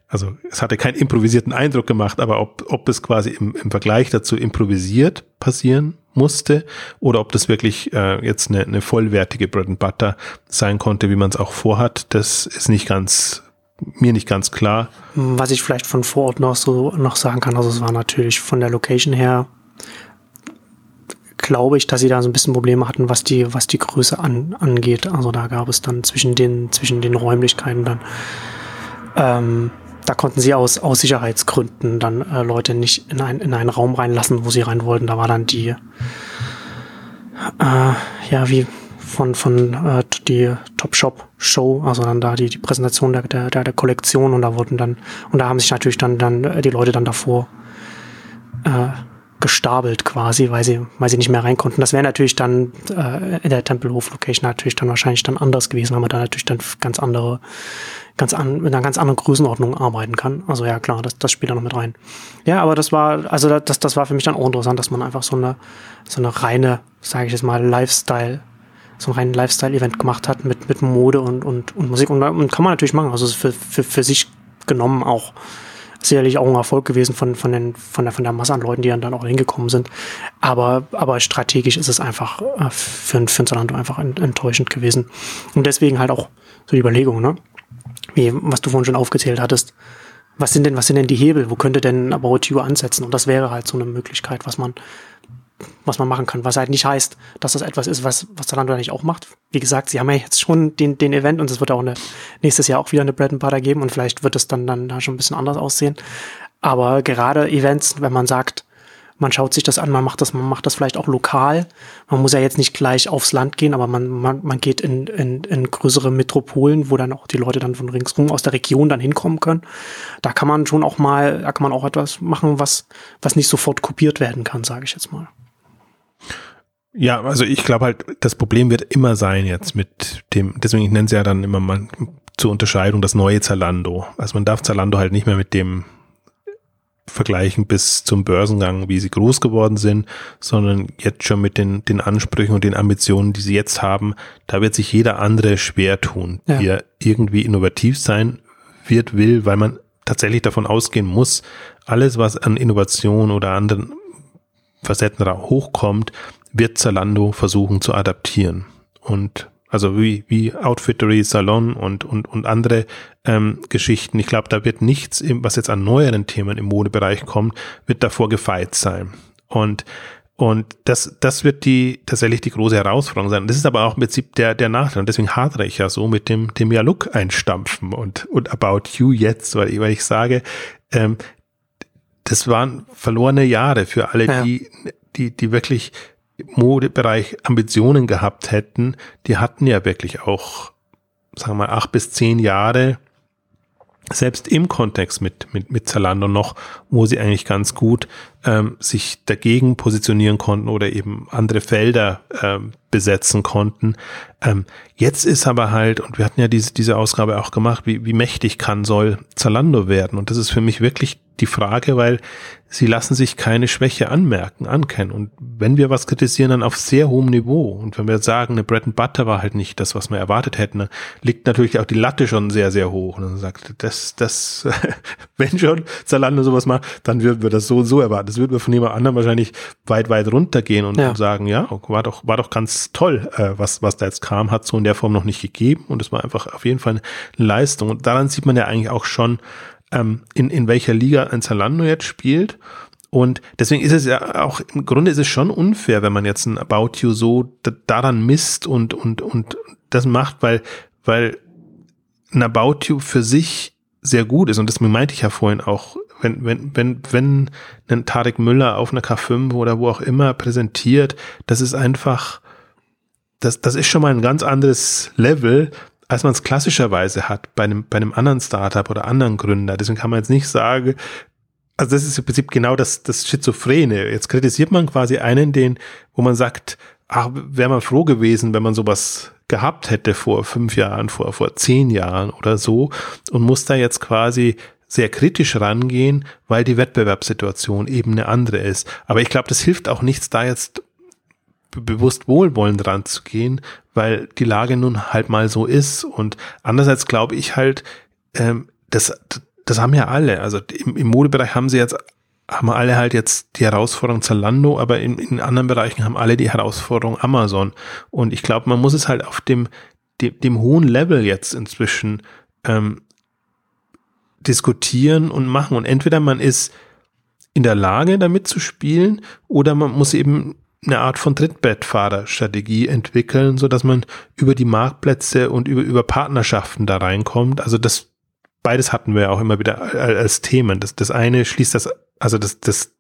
also es hatte keinen improvisierten Eindruck gemacht, aber ob, ob es quasi im, im Vergleich dazu improvisiert passieren musste oder ob das wirklich äh, jetzt eine, eine vollwertige Bread and Butter sein konnte, wie man es auch vorhat, das ist nicht ganz mir nicht ganz klar. Was ich vielleicht von vor Ort noch so noch sagen kann, also es war natürlich von der Location her glaube ich, dass sie da so ein bisschen Probleme hatten, was die, was die Größe an, angeht. Also da gab es dann zwischen den, zwischen den Räumlichkeiten dann ähm, da konnten sie aus, aus Sicherheitsgründen dann äh, Leute nicht in, ein, in einen Raum reinlassen, wo sie rein wollten. Da war dann die, äh, ja, wie von, von äh, die Top Shop Show, also dann da die, die Präsentation der, der, der Kollektion und da wurden dann, und da haben sich natürlich dann, dann äh, die Leute dann davor äh, gestapelt quasi, weil sie, weil sie nicht mehr rein konnten. Das wäre natürlich dann äh, in der Tempelhof-Location natürlich dann wahrscheinlich dann anders gewesen, weil man da natürlich dann ganz andere ganz an, mit einer ganz anderen Größenordnung arbeiten kann. Also ja, klar, das, das spielt da noch mit rein. Ja, aber das war, also das, das war für mich dann auch interessant, dass man einfach so eine, so eine reine, sage ich jetzt mal, Lifestyle, so ein reinen Lifestyle-Event gemacht hat mit, mit Mode und, und, und Musik. Und, und kann man natürlich machen. Also für, für, für sich genommen auch sicherlich auch ein Erfolg gewesen von, von, den, von, der, von der Masse an Leuten, die dann, auch hingekommen sind. Aber, aber strategisch ist es einfach äh, für, für ein Zalando einfach enttäuschend gewesen. Und deswegen halt auch so die Überlegung, ne? wie, was du vorhin schon aufgezählt hattest. Was sind denn, was sind denn die Hebel? Wo könnte denn About You ansetzen? Und das wäre halt so eine Möglichkeit, was man, was man machen kann. Was halt nicht heißt, dass das etwas ist, was, was Zalando nicht auch macht. Wie gesagt, sie haben ja jetzt schon den, den Event und es wird auch eine, nächstes Jahr auch wieder eine Bread and Butter geben und vielleicht wird es dann, dann da schon ein bisschen anders aussehen. Aber gerade Events, wenn man sagt, man schaut sich das an, man macht das, man macht das vielleicht auch lokal. Man muss ja jetzt nicht gleich aufs Land gehen, aber man, man, man geht in, in, in größere Metropolen, wo dann auch die Leute dann von ringsrum aus der Region dann hinkommen können. Da kann man schon auch mal, da kann man auch etwas machen, was, was nicht sofort kopiert werden kann, sage ich jetzt mal. Ja, also ich glaube halt, das Problem wird immer sein jetzt mit dem, deswegen ich nenne es ja dann immer mal zur Unterscheidung das neue Zalando. Also man darf Zalando halt nicht mehr mit dem vergleichen bis zum Börsengang, wie sie groß geworden sind, sondern jetzt schon mit den, den Ansprüchen und den Ambitionen, die sie jetzt haben, da wird sich jeder andere schwer tun, ja. der irgendwie innovativ sein wird, will, weil man tatsächlich davon ausgehen muss, alles, was an Innovation oder anderen Facetten hochkommt, wird Zalando versuchen zu adaptieren. Und also wie, wie Outfittery, Salon und, und, und andere ähm, Geschichten. Ich glaube, da wird nichts, was jetzt an neueren Themen im Modebereich kommt, wird davor gefeit sein. Und und das, das wird die tatsächlich die große Herausforderung sein. Das ist aber auch im Prinzip der, der Nachteil. Und deswegen hadere ich ja so mit dem, dem ja Look einstampfen und, und About You jetzt, weil ich, weil ich sage, ähm, das waren verlorene Jahre für alle, ja. die, die, die wirklich Modebereich Ambitionen gehabt hätten, die hatten ja wirklich auch, sagen wir mal, acht bis zehn Jahre, selbst im Kontext mit, mit, mit Zalando noch, wo sie eigentlich ganz gut ähm, sich dagegen positionieren konnten oder eben andere Felder ähm, besetzen konnten. Ähm, jetzt ist aber halt, und wir hatten ja diese, diese Ausgabe auch gemacht, wie, wie mächtig kann, soll Zalando werden? Und das ist für mich wirklich die Frage, weil sie lassen sich keine Schwäche anmerken, ankennen. Und wenn wir was kritisieren, dann auf sehr hohem Niveau. Und wenn wir sagen, eine Bread and Butter war halt nicht das, was wir erwartet hätten, dann liegt natürlich auch die Latte schon sehr, sehr hoch. Und dann sagt, das, das, (laughs) wenn schon Zalando sowas macht, dann würden wir das so so erwarten. Das würden wir von jemand anderem wahrscheinlich weit, weit runtergehen und, ja. und sagen, ja, war doch, war doch ganz toll, äh, was, was da jetzt kam, hat so in der Form noch nicht gegeben. Und es war einfach auf jeden Fall eine Leistung. Und daran sieht man ja eigentlich auch schon, ähm, in, in welcher Liga ein Zalando jetzt spielt. Und deswegen ist es ja auch, im Grunde ist es schon unfair, wenn man jetzt ein About You so daran misst und, und, und das macht, weil, weil ein About You für sich sehr gut ist. Und das meinte ich ja vorhin auch, wenn, wenn, wenn, wenn ein Tarek Müller auf einer K5 oder wo auch immer präsentiert, das ist einfach, das, das ist schon mal ein ganz anderes Level, als man es klassischerweise hat bei einem, bei einem anderen Startup oder anderen Gründer. Deswegen kann man jetzt nicht sagen, also das ist im Prinzip genau das, das Schizophrene. Jetzt kritisiert man quasi einen, den, wo man sagt, ach, wäre man froh gewesen, wenn man sowas gehabt hätte vor fünf Jahren, vor, vor zehn Jahren oder so und muss da jetzt quasi sehr kritisch rangehen, weil die Wettbewerbssituation eben eine andere ist. Aber ich glaube, das hilft auch nichts, da jetzt bewusst wohlwollend ranzugehen, weil die Lage nun halt mal so ist. Und andererseits glaube ich halt, ähm, das, das haben ja alle. Also im, im Modebereich haben sie jetzt, haben alle halt jetzt die Herausforderung Zalando, aber in, in anderen Bereichen haben alle die Herausforderung Amazon. Und ich glaube, man muss es halt auf dem, dem, dem hohen Level jetzt inzwischen ähm, diskutieren und machen. Und entweder man ist in der Lage, damit zu spielen, oder man muss eben eine Art von Trittbettfahrerstrategie entwickeln, so dass man über die Marktplätze und über, über Partnerschaften da reinkommt. Also das beides hatten wir ja auch immer wieder als Themen. Das, das eine schließt das, also das, das,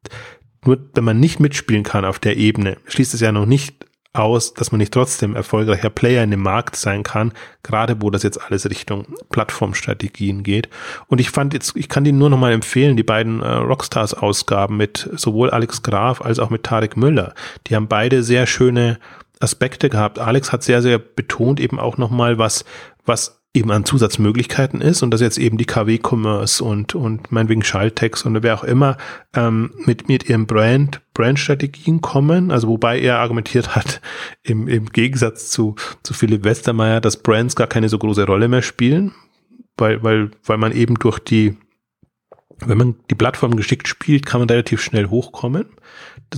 nur wenn man nicht mitspielen kann auf der Ebene, schließt es ja noch nicht aus, dass man nicht trotzdem erfolgreicher Player in dem Markt sein kann, gerade wo das jetzt alles Richtung Plattformstrategien geht. Und ich fand jetzt, ich kann die nur noch mal empfehlen, die beiden äh, Rockstars-Ausgaben mit sowohl Alex Graf als auch mit Tarek Müller. Die haben beide sehr schöne Aspekte gehabt. Alex hat sehr, sehr betont eben auch noch mal was, was eben an Zusatzmöglichkeiten ist und dass jetzt eben die KW-Commerce und, und meinetwegen Schaltex und wer auch immer ähm, mit, mit ihren Brand, Brandstrategien kommen, also wobei er argumentiert (laughs) hat, im, im Gegensatz zu, zu Philipp Westermeier, dass Brands gar keine so große Rolle mehr spielen, weil, weil, weil man eben durch die wenn man die Plattform geschickt spielt, kann man relativ schnell hochkommen.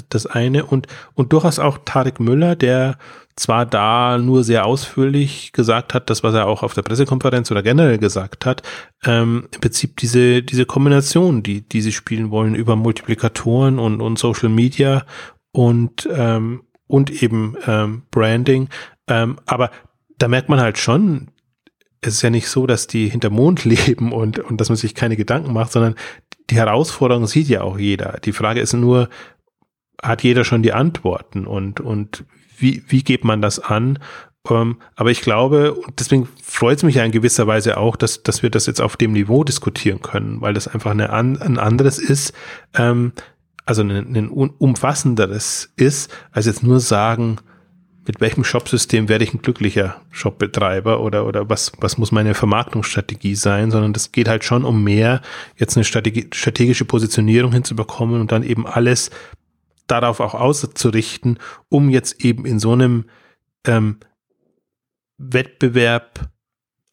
Das, eine. Und, und durchaus auch Tarek Müller, der zwar da nur sehr ausführlich gesagt hat, das, was er auch auf der Pressekonferenz oder generell gesagt hat, ähm, im Prinzip diese, diese Kombination, die, die sie spielen wollen über Multiplikatoren und, und Social Media und, ähm, und eben ähm, Branding. Ähm, aber da merkt man halt schon, es ist ja nicht so, dass die hinter Mond (laughs) leben und, und dass man sich keine Gedanken macht, sondern die Herausforderung sieht ja auch jeder. Die Frage ist nur, hat jeder schon die Antworten und, und wie, wie geht man das an? Ähm, aber ich glaube, deswegen freut es mich ja in gewisser Weise auch, dass, dass wir das jetzt auf dem Niveau diskutieren können, weil das einfach eine, ein anderes ist, ähm, also ein, ein umfassenderes ist, als jetzt nur sagen, mit welchem Shopsystem werde ich ein glücklicher Shopbetreiber oder, oder was, was muss meine Vermarktungsstrategie sein, sondern das geht halt schon um mehr, jetzt eine strategische Positionierung hinzubekommen und dann eben alles darauf auch auszurichten, um jetzt eben in so einem ähm, Wettbewerb,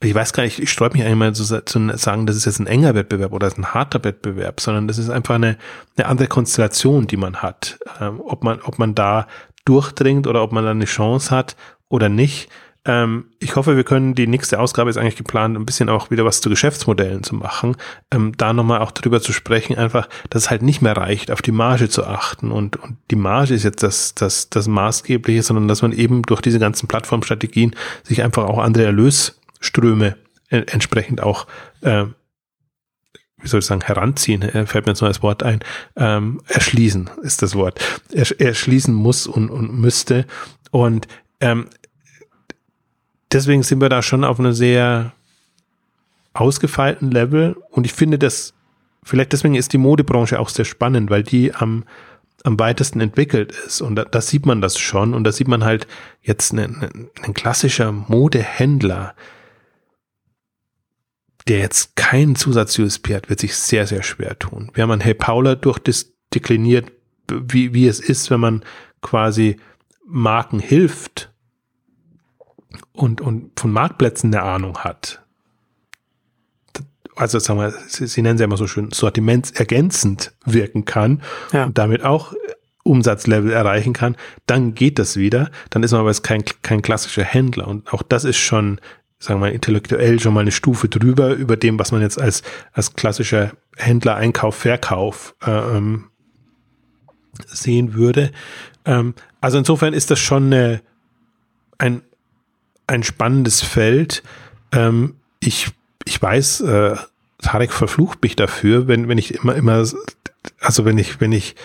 ich weiß gar nicht, ich sträube mich eigentlich mal zu, zu, sagen, das ist jetzt ein enger Wettbewerb oder ein harter Wettbewerb, sondern das ist einfach eine, eine andere Konstellation, die man hat. Ähm, ob man, ob man da durchdringt oder ob man da eine Chance hat oder nicht. Ähm, ich hoffe, wir können die nächste Ausgabe ist eigentlich geplant, ein bisschen auch wieder was zu Geschäftsmodellen zu machen. Ähm, da nochmal auch drüber zu sprechen, einfach, dass es halt nicht mehr reicht, auf die Marge zu achten. Und, und die Marge ist jetzt das, das, das Maßgebliche, sondern dass man eben durch diese ganzen Plattformstrategien sich einfach auch andere Erlösströme entsprechend auch äh, wie soll ich sagen, heranziehen, äh, fällt mir jetzt nur das Wort ein, ähm, erschließen ist das Wort, erschließen muss und, und müsste. Und ähm, deswegen sind wir da schon auf einem sehr ausgefeilten Level. Und ich finde das, vielleicht deswegen ist die Modebranche auch sehr spannend, weil die am, am weitesten entwickelt ist. Und da, da sieht man das schon. Und da sieht man halt jetzt einen, einen klassischer Modehändler, der jetzt keinen Zusatz-USP hat, wird sich sehr, sehr schwer tun. Wir haben an Hey Paula durchdekliniert, wie, wie es ist, wenn man quasi Marken hilft und, und von Marktplätzen eine Ahnung hat, also sagen wir, Sie, nennen sie immer so schön, sortimentsergänzend wirken kann ja. und damit auch Umsatzlevel erreichen kann, dann geht das wieder. Dann ist man aber kein, kein klassischer Händler. Und auch das ist schon, sagen wir mal, intellektuell schon mal eine Stufe drüber über dem, was man jetzt als, als klassischer Händler Einkauf, Verkauf äh, ähm, sehen würde. Ähm, also insofern ist das schon eine, ein, ein spannendes Feld. Ähm, ich, ich weiß, äh, Tarek verflucht mich dafür, wenn, wenn ich immer, immer, also wenn ich, wenn ich,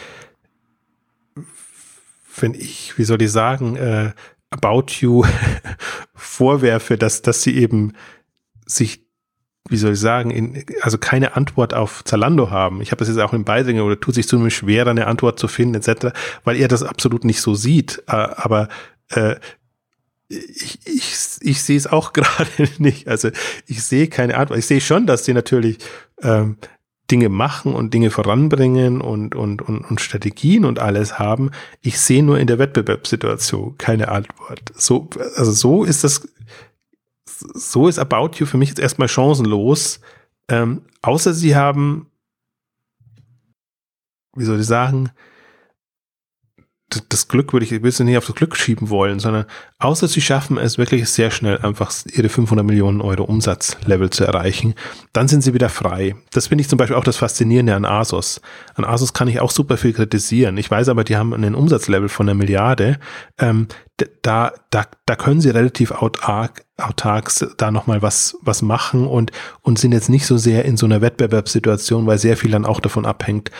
wenn ich, wie soll ich sagen, äh, About You (laughs) vorwerfe, dass, dass sie eben sich wie soll ich sagen, in, also keine Antwort auf Zalando haben. Ich habe das jetzt auch in Beisingen oder tut sich zumindest schwer, eine Antwort zu finden, etc., weil er das absolut nicht so sieht. Äh, aber äh, ich, ich, ich sehe es auch (laughs) gerade nicht. Also ich sehe keine Antwort. Ich sehe schon, dass sie natürlich ähm, Dinge machen und Dinge voranbringen und, und, und, und Strategien und alles haben. Ich sehe nur in der Wettbewerbssituation keine Antwort. So, also so ist das so ist About You für mich jetzt erstmal chancenlos. Ähm, außer sie haben, wie soll ich sagen, das Glück würde ich, will es nicht auf das Glück schieben wollen, sondern außer sie schaffen es wirklich sehr schnell einfach ihre 500 Millionen Euro Umsatzlevel zu erreichen, dann sind sie wieder frei. Das finde ich zum Beispiel auch das Faszinierende an Asos. An Asos kann ich auch super viel kritisieren. Ich weiß aber, die haben einen Umsatzlevel von einer Milliarde. Ähm, da, da, da können sie relativ autark, autark da nochmal was, was machen und, und sind jetzt nicht so sehr in so einer Wettbewerbssituation, weil sehr viel dann auch davon abhängt,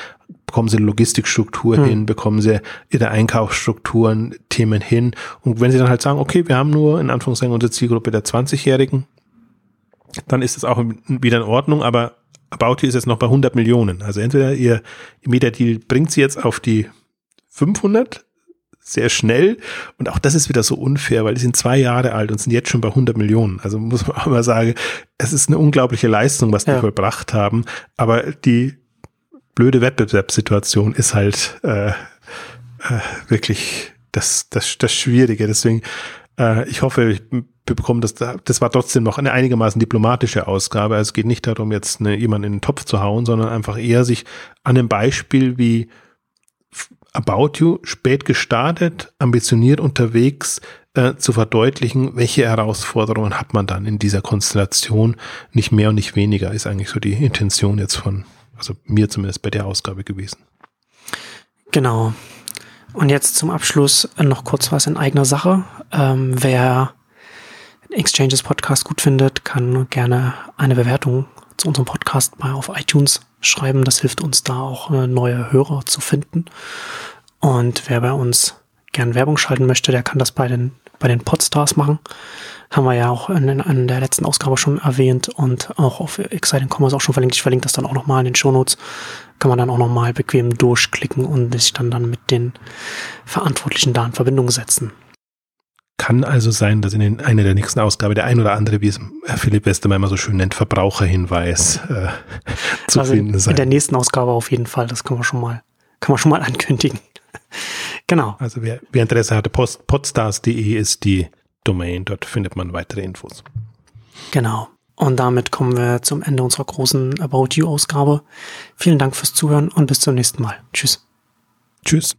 bekommen sie Logistikstruktur hm. hin, bekommen sie ihre Einkaufsstrukturen, Themen hin. Und wenn sie dann halt sagen, okay, wir haben nur in Anführungszeichen unsere Zielgruppe der 20-Jährigen, dann ist das auch wieder in Ordnung, aber About You ist jetzt noch bei 100 Millionen. Also entweder ihr Media Deal bringt sie jetzt auf die 500 sehr schnell. Und auch das ist wieder so unfair, weil die sind zwei Jahre alt und sind jetzt schon bei 100 Millionen. Also muss man (laughs) auch mal sagen, es ist eine unglaubliche Leistung, was die ja. vollbracht haben. Aber die blöde Wettbewerbssituation ist halt äh, äh, wirklich das, das, das Schwierige. Deswegen, äh, ich hoffe, ich bekomme das, das war trotzdem noch eine einigermaßen diplomatische Ausgabe. Also es geht nicht darum, jetzt eine, jemanden in den Topf zu hauen, sondern einfach eher sich an einem Beispiel wie About You spät gestartet, ambitioniert unterwegs, äh, zu verdeutlichen, welche Herausforderungen hat man dann in dieser Konstellation. Nicht mehr und nicht weniger ist eigentlich so die Intention jetzt von also mir zumindest bei der Ausgabe gewesen. Genau. Und jetzt zum Abschluss noch kurz was in eigener Sache. Ähm, wer Exchanges Podcast gut findet, kann gerne eine Bewertung zu unserem Podcast mal auf iTunes schreiben. Das hilft uns da auch äh, neue Hörer zu finden. Und wer bei uns gern Werbung schalten möchte, der kann das bei den, bei den Podstars machen. Haben wir ja auch in, in der letzten Ausgabe schon erwähnt und auch auf Exciting Commerce auch schon verlinkt. Ich verlinke das dann auch nochmal in den Shownotes. Kann man dann auch nochmal bequem durchklicken und sich dann, dann mit den Verantwortlichen da in Verbindung setzen. Kann also sein, dass in den, einer der nächsten Ausgabe der ein oder andere, wie es Herr Philipp Westermann immer so schön nennt, Verbraucherhinweis äh, (laughs) zu also finden sein. In der nächsten Ausgabe auf jeden Fall, das kann man schon mal, kann man schon mal (laughs) ankündigen. genau. Also wer, wer Interesse hatte, podstars.de ist die Domain. Dort findet man weitere Infos. Genau. Und damit kommen wir zum Ende unserer großen About You Ausgabe. Vielen Dank fürs Zuhören und bis zum nächsten Mal. Tschüss. Tschüss.